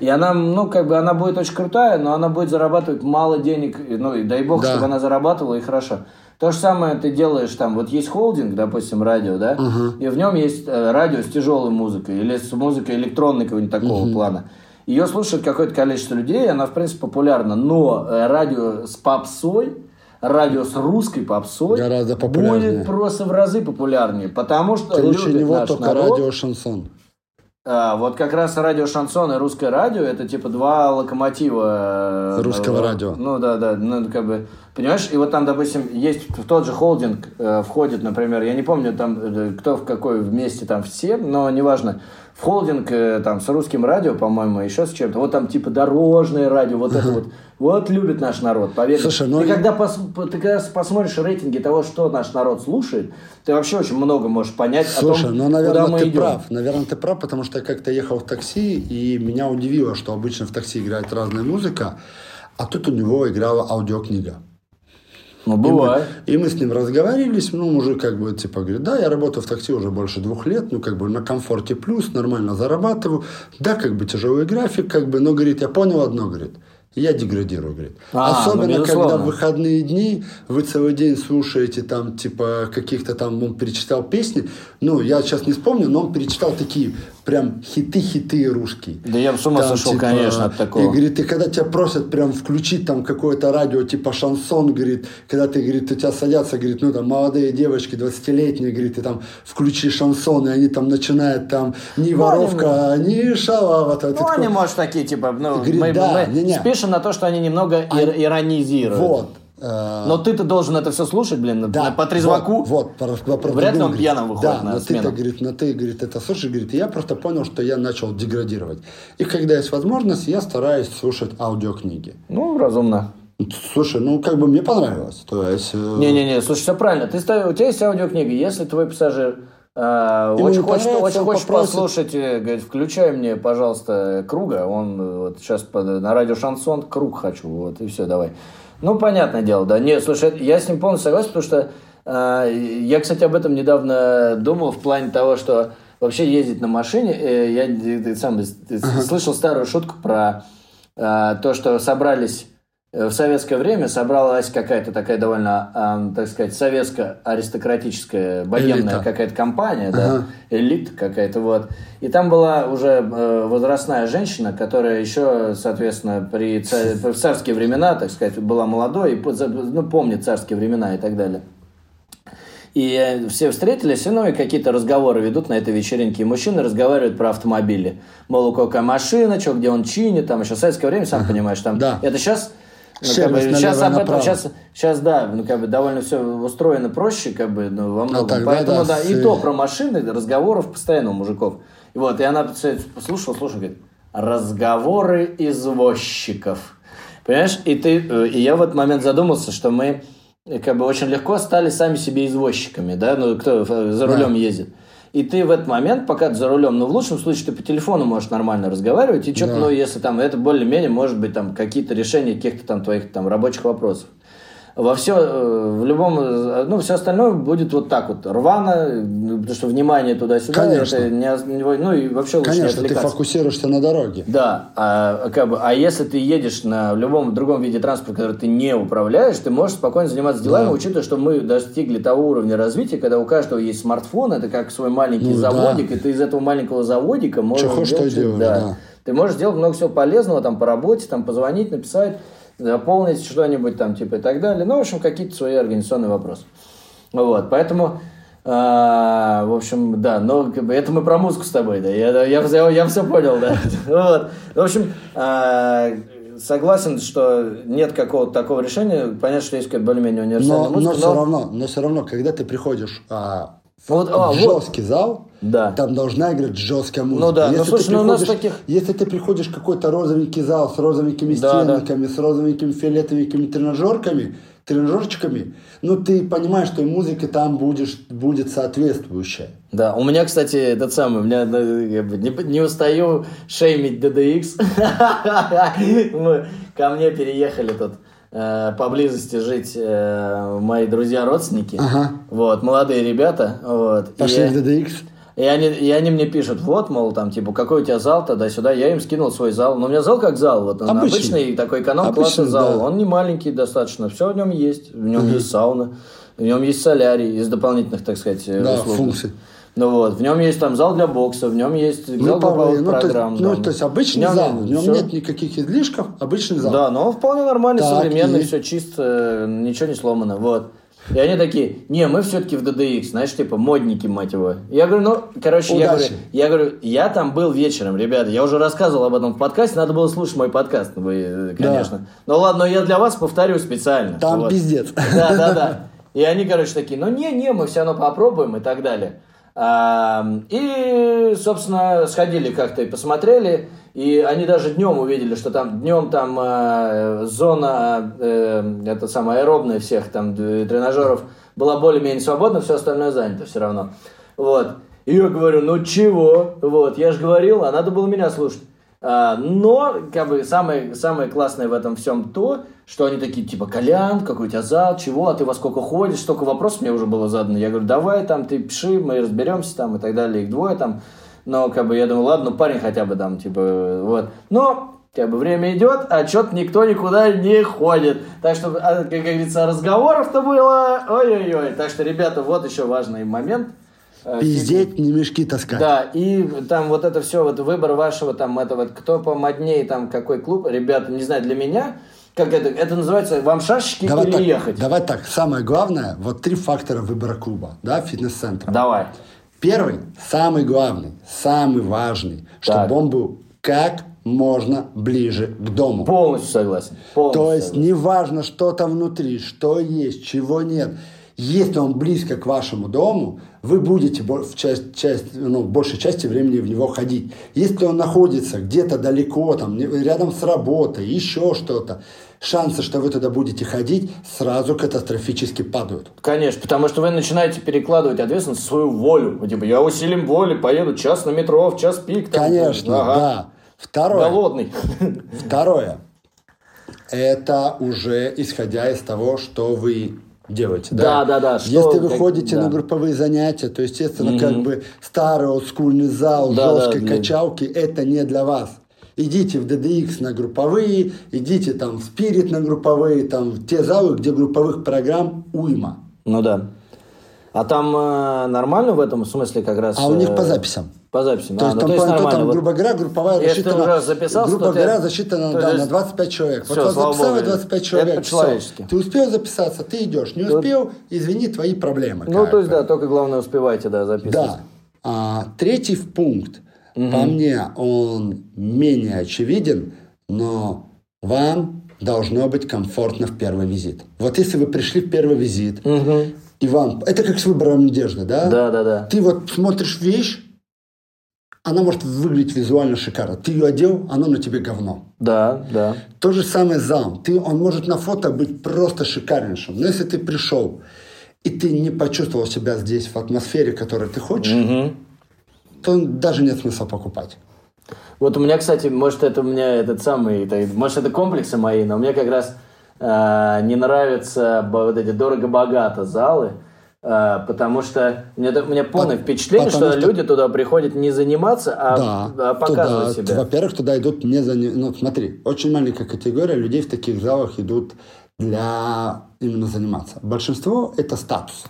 и она, ну, как бы она будет очень крутая, но она будет зарабатывать мало денег, ну, и дай бог, Да. чтобы она зарабатывала, и хорошо. То же самое ты делаешь там, вот есть холдинг, допустим, радио, да, и в нем есть э, радио с тяжелой музыкой или с музыкой электронной какого-нибудь такого плана. Ее слушает какое-то количество людей, она, в принципе, популярна, но э, радио с попсой, радио с русской попсой Гораздо популярнее. будет просто в разы популярнее, потому что Круче любит него наш только народ. радио шансон. А, вот как раз радио Шансон и русское радио это типа два локомотива э, Русского э, радио. Ну да, да, ну как бы понимаешь, и вот там, допустим, есть в тот же холдинг э, входит, например, я не помню там э, кто в какой вместе там все, но неважно. В холдинг э, там с русским радио, по-моему, еще с чем-то. Вот там типа дорожное радио, вот это вот. Вот любит наш народ, поверь. Слушай, ну ты, когда пос- ты когда посмотришь рейтинги того, что наш народ слушает, ты вообще очень много можешь понять о Слушай, том, ну, куда наверное, мы ты идем. прав. Наверное, ты прав, потому что я как-то ехал в такси, и меня удивило, что обычно в такси играет разная музыка, а тут у него играла аудиокнига. Ну, И мы- бывает. И мы с ним разговаривались, ну, мужик как бы, типа, говорит, да, я работаю в такси уже больше двух лет, ну, как бы на комфорте плюс, нормально зарабатываю, да, как бы тяжелый график, как бы, но, говорит, я понял одно, говорит, я деградирую, говорит. А, ну, Особенно, когда безусловно. в выходные дни вы целый день слушаете там, типа, каких-то там, он перечитал песни, ну, я сейчас не вспомню, но он перечитал такие прям хиты-хиты русские. Да я с ума Там, сошел, типа, конечно, от такого. И говорит, и когда тебя просят прям включить там какое-то радио, типа шансон, говорит, когда ты, говорит, у тебя садятся, говорит, ну там молодые девочки, 20-летние, говорит, ты там включи шансон, и они там начинают там не воровка, не шалава. Ты Ну, такой, они, может, такие, типа, ну, Говорит, мы, да, мы не-не. спишем на то, что они немного ир- иронизируют. Вот. Э, Но ты-то должен это все слушать, блин, на- Да, по трезваку. Вот, вот, про- про- Вряд ли он говорит. пьяным выходит да, на но смену. ты-то, говорит, но ты, говорит, это слушаешь, говорит, я просто понял, что я начал деградировать. И когда есть возможность, я стараюсь слушать аудиокниги. Ну, разумно. Слушай, ну как бы мне понравилось. То есть, э, Не-не-не, слушай, все правильно. Ты у тебя есть аудиокнига, если твой пассажир А, очень хочет, очень хочет попросит. послушать, говорит, включай мне, пожалуйста, Круга, он вот сейчас на радио Шансон Круг хочу, вот, и все, давай. Ну, понятное дело, да. Не, слушай, я с ним полностью согласен, потому что э, я, кстати, об этом недавно думал в плане того, что вообще ездить на машине, э, я э, ты сам ты слышал старую шутку про э, то, что собрались в советское время собралась какая-то такая довольно, а, так сказать, советско-аристократическая военная какая-то компания, да, Ага. элита какая-то, вот. И там была уже э, возрастная женщина, которая еще, соответственно, при ца- [LAUGHS] в царские времена, так сказать, была молодой, и ну, помнит царские времена и так далее. И э, все встретились, и, ну, и какие-то разговоры ведут на этой вечеринке. И мужчины разговаривают про автомобили. Мол, у какая машина, что, где он чинит, там еще в советское время, сам понимаешь, там. Да. Это сейчас... Сервис сейчас налево и об этом, сейчас, сейчас, да, ну, как бы довольно все устроено проще, как бы, ну, во многом. тогда Поэтому, да, да, и то про машины, разговоров постоянно у мужиков. И вот, и она послушала, слушала, говорит, разговоры извозчиков. Понимаешь? И ты, э, и я в этот момент задумался, что мы э, как бы очень легко стали сами себе извозчиками, да, ну, кто за рулем ездит. И ты в этот момент, пока ты за рулем, ну, в лучшем случае, ты по телефону можешь нормально разговаривать, и что-то, Да. ну, если там, это более-менее, может быть, там, какие-то решения каких-то там твоих там рабочих вопросов. Во все, в любом, э, ну, все остальное будет вот так вот, рвано, э, потому что внимание туда-сюда, Конечно. это не, ну, и вообще лучше не Конечно, ты фокусируешься на дороге. Да, а, как бы, а если ты едешь на любом другом виде транспорта, который ты не управляешь, ты можешь спокойно заниматься делами, Да. учитывая, что мы достигли того уровня развития, когда у каждого есть смартфон, это как свой маленький Ну, заводик, и ты из этого маленького заводика можешь то делать и делаешь, да. Ты можешь делать много всего полезного там по работе, там позвонить, написать, заполнить что-нибудь там типа и так далее. Ну, в общем, какие-то свои организационные вопросы. Вот, поэтому, а, в общем, да, но это мы про музыку с тобой, да, я, я, я, я все понял, да. [LAUGHS] Вот. В общем, а, согласен, что нет какого-то такого решения. Понятно, что есть какая-то более-менее универсальная Но, но музыка, все равно, но все равно, когда ты приходишь а, Вот, в а, вот. жесткий зал, Да. там должна играть жесткая музыка. Ну да, ну если слушай, ты ну у нас приходишь- таких- Если ты приходишь в какой-то розовенький зал с розовенькими Да, да. стенками, с розовенькими фиолетовенькими тренажерками, тренажерчиками, ну ты понимаешь, что и музыка там будешь, будет соответствующая. Да, у меня, кстати, этот самый, у меня я не, не устаю шеймить DDX. [LAUGHS] Мы- Ко мне переехали тут э, поблизости жить э, мои друзья-родственники. Ага. Вот, молодые ребята. Вот. Пошли И- в DDX. И они, и они мне пишут, вот, мол, там, типа, какой у тебя зал туда-сюда. Я им скинул свой зал. Но у меня зал как зал. Вот, Обычный. обычный, такой эконом-классный зал. да. Он не маленький достаточно. Все в нем есть. В нем есть сауна. В нем есть солярий из дополнительных, так сказать, э, Да, услуг. функций. Ну вот, в нем есть там зал для бокса, в нем есть зал для Ну, половых ну, то есть- программ. ну, там. то есть обычный В нем зал, в нем всё- нет никаких излишков, обычный зал. Да, но он вполне нормальный, Так, современный, и? все чисто, ничего не сломано, вот. И они такие, не, мы все-таки в DDX, знаешь, типа модники, мать его. Я говорю, ну, короче, я говорю, я говорю, я там был вечером, ребята, я уже рассказывал об этом в подкасте, надо было слушать мой подкаст, вы, э, конечно. Ну ладно, но я для вас повторю специально. Там Вот. пиздец. Да, да, да. [LAUGHS] И они, короче, такие, ну не-не, мы все равно попробуем и так далее. И, собственно, сходили как-то и посмотрели. И они даже днем увидели, что там днем там э, зона, э, это самая аэробная всех там тренажеров была более-менее свободна, все остальное занято все равно. Вот. И я говорю, ну чего? Вот, я же говорил, а надо было меня слушать. А, но, как бы, самое, самое классное в этом всем то, что они такие, типа, Колян, какой у тебя зал, чего, а ты во сколько ходишь, столько вопросов мне уже было задано. Я говорю, давай там, ты пиши, мы разберемся там и так далее, их двое там. Но, как бы, я думаю, ладно, ну парень хотя бы там, типа, вот. Но, как бы, время идет, а что-то никто никуда не ходит. Так что, а, как говорится, разговоров-то было, ой-ой-ой. Так что, ребята, вот еще важный момент. Э, Пиздеть, не мешки таскать. да, и там вот это все, вот выбор вашего там этого, кто помоднее, там какой клуб, ребята, не знаю, для меня, как это, это называется, вам шашечки Давай или так, ехать? давай так, самое главное, вот три фактора выбора клуба, да, фитнес-центра. Давай. Первый, самый главный, самый важный, чтобы Так. он был как можно ближе к дому. Полностью согласен. Полностью То есть согласен. неважно, что там внутри, что есть, чего нет. Если он близко к вашему дому, вы будете в часть, часть, ну, большей части времени в него ходить. Если он находится где-то далеко, там, рядом с работой, еще что-то, шансы, что вы туда будете ходить, сразу катастрофически падают. Конечно, потому что вы начинаете перекладывать ответственность в свою волю. Типа, я усилим воли, поеду час на метро, в час пик. Там, Конечно, ага. да. Второе. Голодный. Второе. Это уже исходя из того, что вы делаете. Да, да, да. да. Если вы как, ходите да. на групповые занятия, то, естественно, угу. как бы старый олдскульный зал, да, жесткой да, качалки, да. это не для вас идите в DDX на групповые, идите там в Spirit на групповые, там в те залы, где групповых программ уйма. Ну да. А там э, нормально в этом смысле как раз? А у них по э, записям. По записям. То, а, есть, ну, там, то есть нормально. Там, грубо говоря, групповая Если рассчитана... уже записался, грубо говоря, ты... засчитана да, на 25 человек. Все, вот записал 25 человек. Это по-человечески. Ты успел записаться, ты идешь. Не успел, извини, твои проблемы. Ну, то есть, да, только главное успевайте, да, записывать. Да. А, третий пункт. Угу. По мне он менее очевиден, но вам должно быть комфортно в первый визит. Вот если вы пришли в первый визит, угу. и вам... Это как с выбором одежды, да? Да, да, да. Ты вот смотришь вещь, она может выглядеть визуально шикарно. Ты ее одел, оно на тебе говно. Да, да. То же самое зал. Ты, он может на фото быть просто шикарнейшим. Но если ты пришел, и ты не почувствовал себя здесь в атмосфере, которую ты хочешь, угу то даже нет смысла покупать. Вот у меня, кстати, может, это у меня этот самый, это, может, это комплексы мои, но мне как раз э, не нравятся вот эти дорого-богато залы, потому что мне, у меня полное По, впечатление, что, что люди туда приходят не заниматься, а, да, а показывать туда, себя. Во-первых, туда идут не за... Ну, смотри, очень маленькая категория людей в таких залах идут для именно заниматься. Большинство – это статус.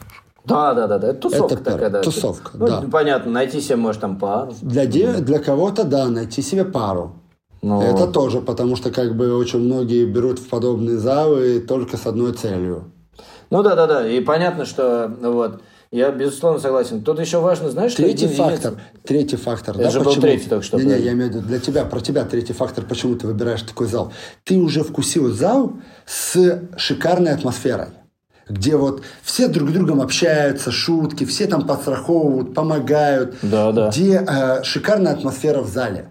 Да, да, да, да. Это тусовка это такая, да. Тусовка, ну, да. Понятно, найти себе, может, там пару. Для, де... для кого-то, да, найти себе пару. Но... Ну. Это тоже, потому что как бы очень многие берут в подобные залы только с одной целью. Ну да, да, да. И понятно, что вот. Я безусловно согласен. Тут еще важно, знаешь, третий что фактор. Единиц... Третий фактор. Это да, же почему? был третий только что. Не, не, я имею в виду для тебя, про тебя третий фактор, почему ты выбираешь такой зал. Ты уже вкусил зал с шикарной атмосферой где вот все друг с другом общаются, шутки, все там подстраховывают, помогают, да, да. где э, шикарная атмосфера в зале.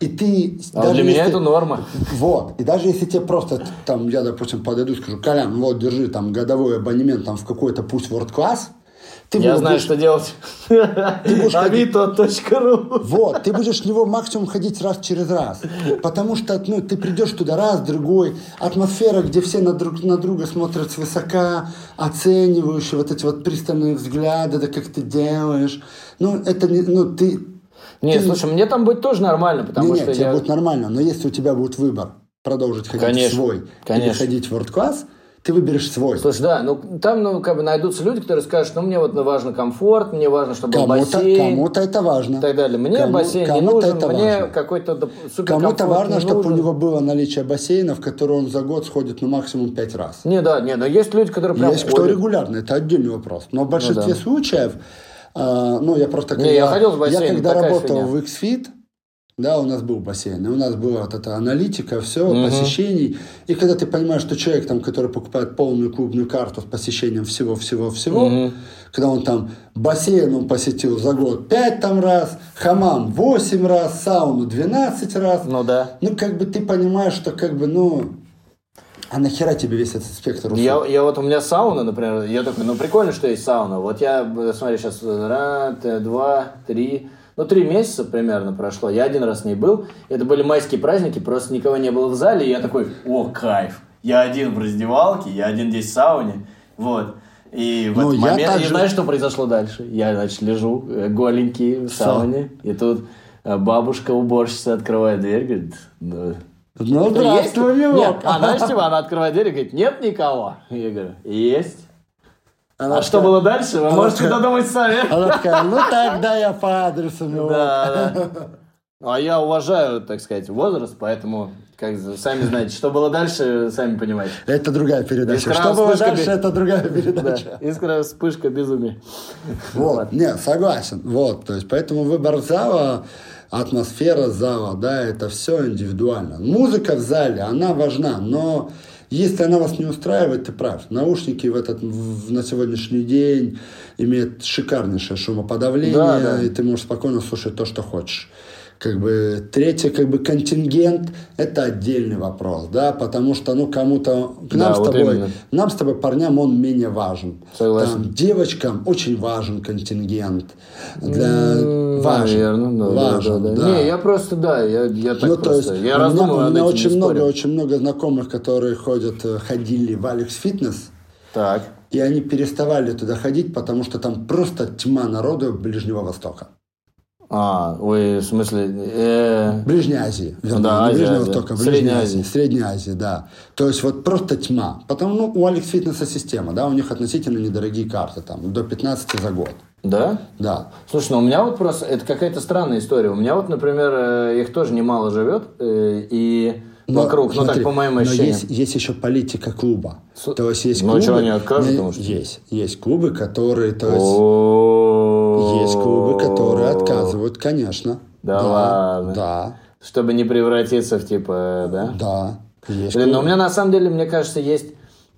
И ты... А даже для меня это норма. Вот. И даже если тебе просто, там, я, допустим, подойду и скажу, Колян, вот, держи там годовой абонемент там в какой-то пусть World Class, ты Я знаю, будешь... что делать. Авито.ру Вот, ты будешь в него максимум ходить раз через раз. Потому что ну, ты придешь туда раз, другой. Атмосфера, где все на друг на друга смотрят свысока, оценивающие вот эти вот пристальные взгляды, да как ты делаешь. Ну, это не... Ну, ты... Нет, ты... слушай, мне там будет тоже нормально, потому не, что нет, тебе будет нормально, но если у тебя будет выбор продолжить ходить конечно, в свой конечно. или ходить в World Class, ты выберешь свой. Слушай, да, ну там ну, как бы найдутся люди, которые скажут, ну мне вот ну, важен комфорт, мне важно, чтобы кому-то, был бассейн. Кому-то это важно. И так далее. Мне кому, бассейн не нужен, это мне какой-то супер Кому-то важно, чтобы у него было наличие бассейна, в который он за год сходит ну максимум пять раз. Не, да, не, но есть люди, которые прям Есть ходят. кто регулярно, это отдельный вопрос. Но в большинстве ну, да. случаев, э, ну я просто... Не, когда, я ходил в бассейн, Я когда работал фигня. в XFIT, да, у нас был бассейн, у нас была вот эта аналитика, все, угу. посещений. И когда ты понимаешь, что человек, там, который покупает полную клубную карту с посещением всего-всего-всего, угу. когда он там бассейн он посетил за год 5 там раз, хамам 8 раз, сауну 12 раз. Ну да. Ну, как бы ты понимаешь, что как бы, ну, а нахера тебе весь этот спектр услуг? Я, я вот у меня сауна, например, я такой, ну прикольно, что есть сауна. Вот я, смотри, сейчас раз, два, три, ну, три месяца примерно прошло. Я один раз не был. Это были майские праздники, просто никого не было в зале. И я такой, о, кайф. Я один в раздевалке, я один здесь в сауне. Вот. И в ну, этот момент, также... и знаешь, что произошло дальше? Я, значит, лежу э, голенький в сауне, и тут э, бабушка уборщица открывает дверь, говорит, ну, ну здравствуй, милок. Нет, она, типа, она открывает дверь и говорит, нет никого. Я говорю, есть. Она а такая, что было дальше, вы можете такая, додумать сами. Она такая, ну тогда я по адресу милок. Да, да. А я уважаю, так сказать, возраст, поэтому, как сами знаете, что было дальше, сами понимаете. Это другая передача. Искра, что было дальше, бе... это другая [LAUGHS] передача. Да. Искра, вспышка, безумия. Вот, вот. нет, согласен. Вот, то есть, поэтому выбор зала, атмосфера зала, да, это все индивидуально. Музыка в зале, она важна, но Если она вас не устраивает, ты прав. Наушники в этот, в- на сегодняшний день имеют шикарнейшее шумоподавление, Да, да. и ты можешь спокойно слушать то, что хочешь. Как бы третий как бы контингент это отдельный вопрос, да, потому что ну кому-то к нам Да, с вот тобой, именно. нам с тобой парням он менее важен. Согласен. Там, девочкам очень важен контингент. Для М, важен, Наверное, да, да, важен, да, да. да. Не, я просто, да, я, я так Ну, то есть, просто. у я меня, у меня очень много, спорю. очень много знакомых, которые ходят, э, ходили в Алекс Фитнес, Так. и они переставали туда ходить, потому что там просто тьма народу Ближнего Востока. А, ой, в смысле, э, Ближней Азии, вернее, Да, Азия, Ближнего Азия. Востока, Средней Ближней Азии. Азии, Средней Азии, да. То есть вот просто тьма. Потому, ну, у Алекс Фитнеса система, да, у них относительно недорогие карты, там, до 15 за год. да? Да. Слушай, ну у меня вот просто, это какая-то странная история. У меня вот, например, э, их тоже немало живет, э, и Но, вокруг, ну смотри, так по моим но ощущениям. есть, есть еще политика клуба. С- То есть есть Ну, клубы... чего они откажут, что- Есть. Есть клубы, которые... То есть, Есть клубы, которые отказывают, конечно. Да ладно. Да. Чтобы не превратиться в типа, да? Да. Есть Блин, ну у клубы. меня на самом деле, мне кажется, есть...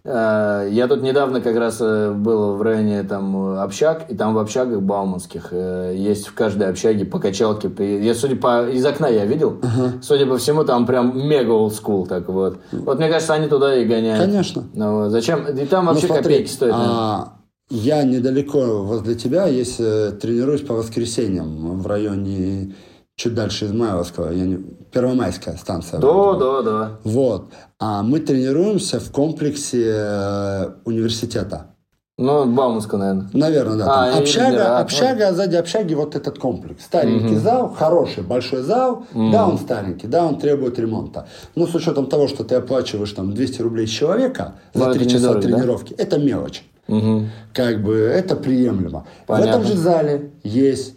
э, я тут недавно как раз э, был в районе там общаг, и там в общагах бауманских э, есть в каждой общаге по качалке. Я, судя по... Из окна я видел. Судя по всему, там прям мега school так вот. Вот мне кажется, они туда и гоняют. Конечно. Ну, вот. Зачем? И там вообще Ну, смотри, копейки стоят. а, я недалеко возле тебя, есть, э, тренируюсь по воскресеньям в районе чуть дальше Измайловского, я не- Первомайская станция. Да, вроде да, да. Вот. А мы тренируемся в комплексе э, университета. Ну, Бауманская, наверное. Наверное, да. А, общага, да. общага, а сзади общаги вот этот комплекс. Старенький зал, хороший, большой зал. Да, он старенький, да, он требует ремонта. Но с учетом того, что ты оплачиваешь там 200 рублей с человека Ну, за это 3 часа недорого, да? тренировки, это мелочь. Мгм. Как бы это приемлемо. В Понятно. этом же зале есть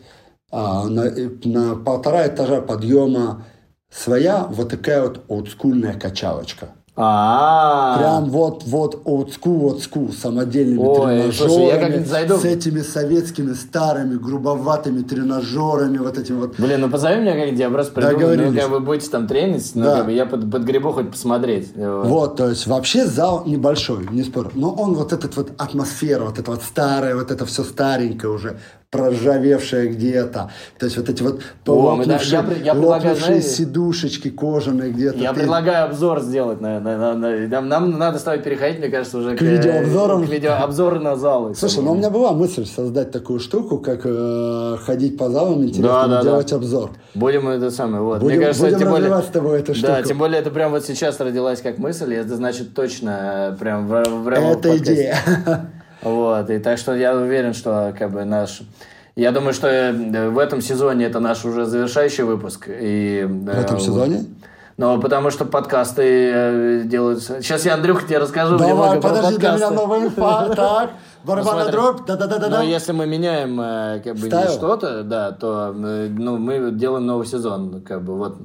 а, на, на полтора этажа подъема своя вот такая вот олдскульная качалочка. А, Прям вот, вот, олдскул, олдскул, самодельными Ой, тренажерами, слушай, я зайду. с этими советскими старыми грубоватыми тренажерами, вот этим вот. Блин, ну позови меня как-нибудь, я просто приду, ну, как вы будете там тренить, ну, Да. как бы я под, подгребу хоть посмотреть. Вот. Вот, то есть вообще зал небольшой, не спорю, но он вот этот вот атмосфера, вот это вот старое, вот это все старенькое уже, проржавевшее где-то, то есть вот эти вот О, да- лопнувшие, я пред- я предлагаю, лопнувшие сидушечки кожаные где-то. Я Ты- предлагаю обзор сделать. На, на- на- на- нам, нам надо с тобой переходить, мне кажется, уже К видеообзорам? К видеообзору на залы. Слушай, ну у меня была мысль создать такую штуку, как э, ходить по залам, интересно, Да, да, делать да. обзор. Будем это самое, вот. Будем- мне кажется, будем тем более, с тобой эту Да, штуку. тем более это прям вот сейчас родилась как мысль, и это значит точно прям в, в, в Это подкасте. идея. [LAUGHS] Вот, и так что я уверен, что как бы наш... Я думаю, что э, в этом сезоне это наш уже завершающий выпуск. И, В этом сезоне? Ну, потому что подкасты э, делаются... Сейчас я, Андрюха, тебе расскажу Давай, немного про подожди, для подкасты. меня новая инфа. Так, барабанная смотри. дробь, да-да-да-да. Но если мы меняем э, как бы что-то, да, то э, ну, мы делаем новый сезон, как бы вот.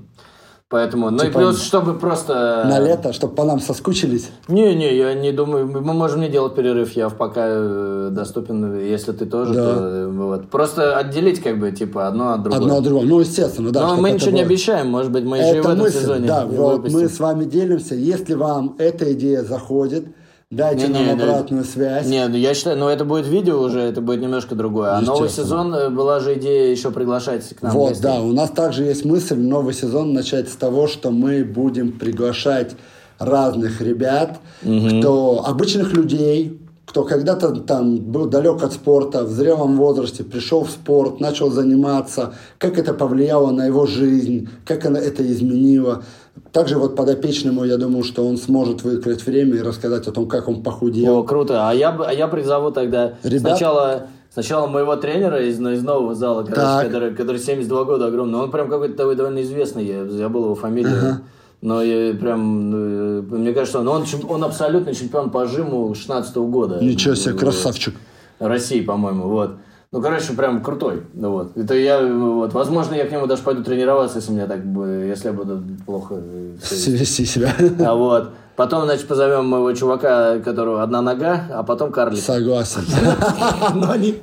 Поэтому, ну и Типа плюс, чтобы просто... На лето, чтобы по нам соскучились. Не-не, я не думаю, мы можем не делать перерыв, я пока э, доступен, если ты тоже, Да. то э, вот. Просто отделить как бы, типа, одно от другого. Одно от другого. Ну, естественно, да. Но мы это ничего не было. обещаем, может быть, мы еще и в Это этом мысль, сезоне да, вот мы с вами делимся. Если вам эта идея заходит, дайте Не-не, нам да. обратную связь. Не, ну я считаю, ну это будет видео уже, это будет немножко другое. А новый сезон э, была же идея еще приглашать к нам Вот, гостей. да, у нас также есть мысль новый сезон начать с того, что мы будем приглашать разных ребят, кто обычных людей, кто когда-то там был далек от спорта, в зрелом возрасте пришел в спорт, начал заниматься, как это повлияло на его жизнь, как она это изменило. Также вот подопечному, я думаю, что он сможет выкроить время и рассказать о том, как он похудел. О, круто. А я, а я призову тогда Ребят? сначала, сначала моего тренера из, ну, из нового зала, короче, который, который 72 года огромный. Он прям какой-то такой довольно известный, я забыл его фамилию. Но я прям, э, мне кажется, он, он, он абсолютный чемпион по жиму 16 года. Ничего себе, Вот. красавчик. России, по-моему, вот. Ну, короче, прям крутой. Вот. Это я, вот, возможно, я к нему даже пойду тренироваться, если мне так, если я буду плохо э, всё Вести себя. а вот. Потом, значит, позовем моего чувака, которого одна нога, а потом карлик. Согласен. [LAUGHS] Но они...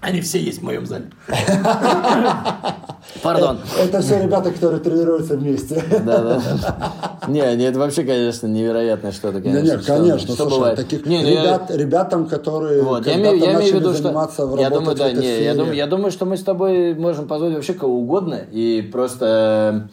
Они все есть в моем зале. [LAUGHS] Пардон. Это все ребята, которые тренируются вместе. Да, да. Не, не, это вообще, конечно, невероятное что-то, конечно. Нет, конечно, что слушай, таких не, ну ребят, ребятам, которые вот, я имею, я имею в виду, что я думаю, да, не, я думаю, я думаю, что мы с тобой можем позволить вообще кого угодно и просто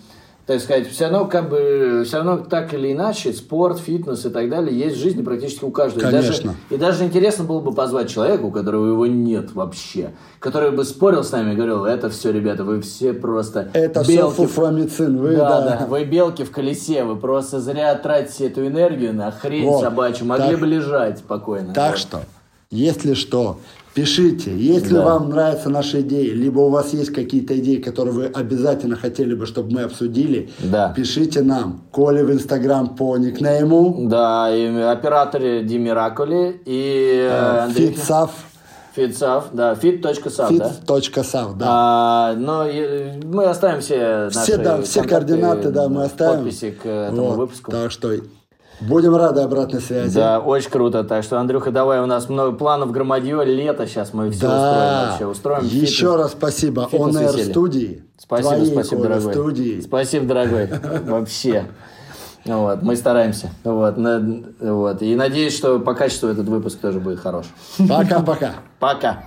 так сказать, все равно как бы, все равно так или иначе, спорт, фитнес и так далее есть в жизни практически у каждого. Конечно. И даже, и даже интересно было бы позвать человека, у которого его нет вообще, который бы спорил с нами и говорил, это все, ребята, вы все просто Это белки все вы, да, да. да, вы белки в колесе, вы просто зря тратите эту энергию на хрень вот. собачью, могли так, бы лежать спокойно. Так вот. что, если что, Пишите, если да. вам нравятся наши идеи, либо у вас есть какие-то идеи, которые вы обязательно хотели бы, чтобы мы обсудили, да. пишите нам. Коли в Инстаграм по никнейму. Да, и операторы Димиракули и э, Андрей... Фитсав. Фитсав, да, fit.sav, fit. да? Fit.sav, да. А, но мы оставим все наши Все, да, все координаты, да, мы оставим. Подписи к этому вот, выпуску. Так что Будем рады обратной связи. Да, очень круто. Так что, Андрюха, давай, у нас много планов громадье, лето сейчас мы все да. устроим вообще. Устроим Еще фитнес, раз спасибо. On Air студии. Спасибо, спасибо, дорогой. Студии. Спасибо, дорогой. [LAUGHS] Вообще. Вот, мы стараемся. Вот, на, вот. И надеюсь, что по качеству этот выпуск тоже будет хорош. Пока-пока. Пока.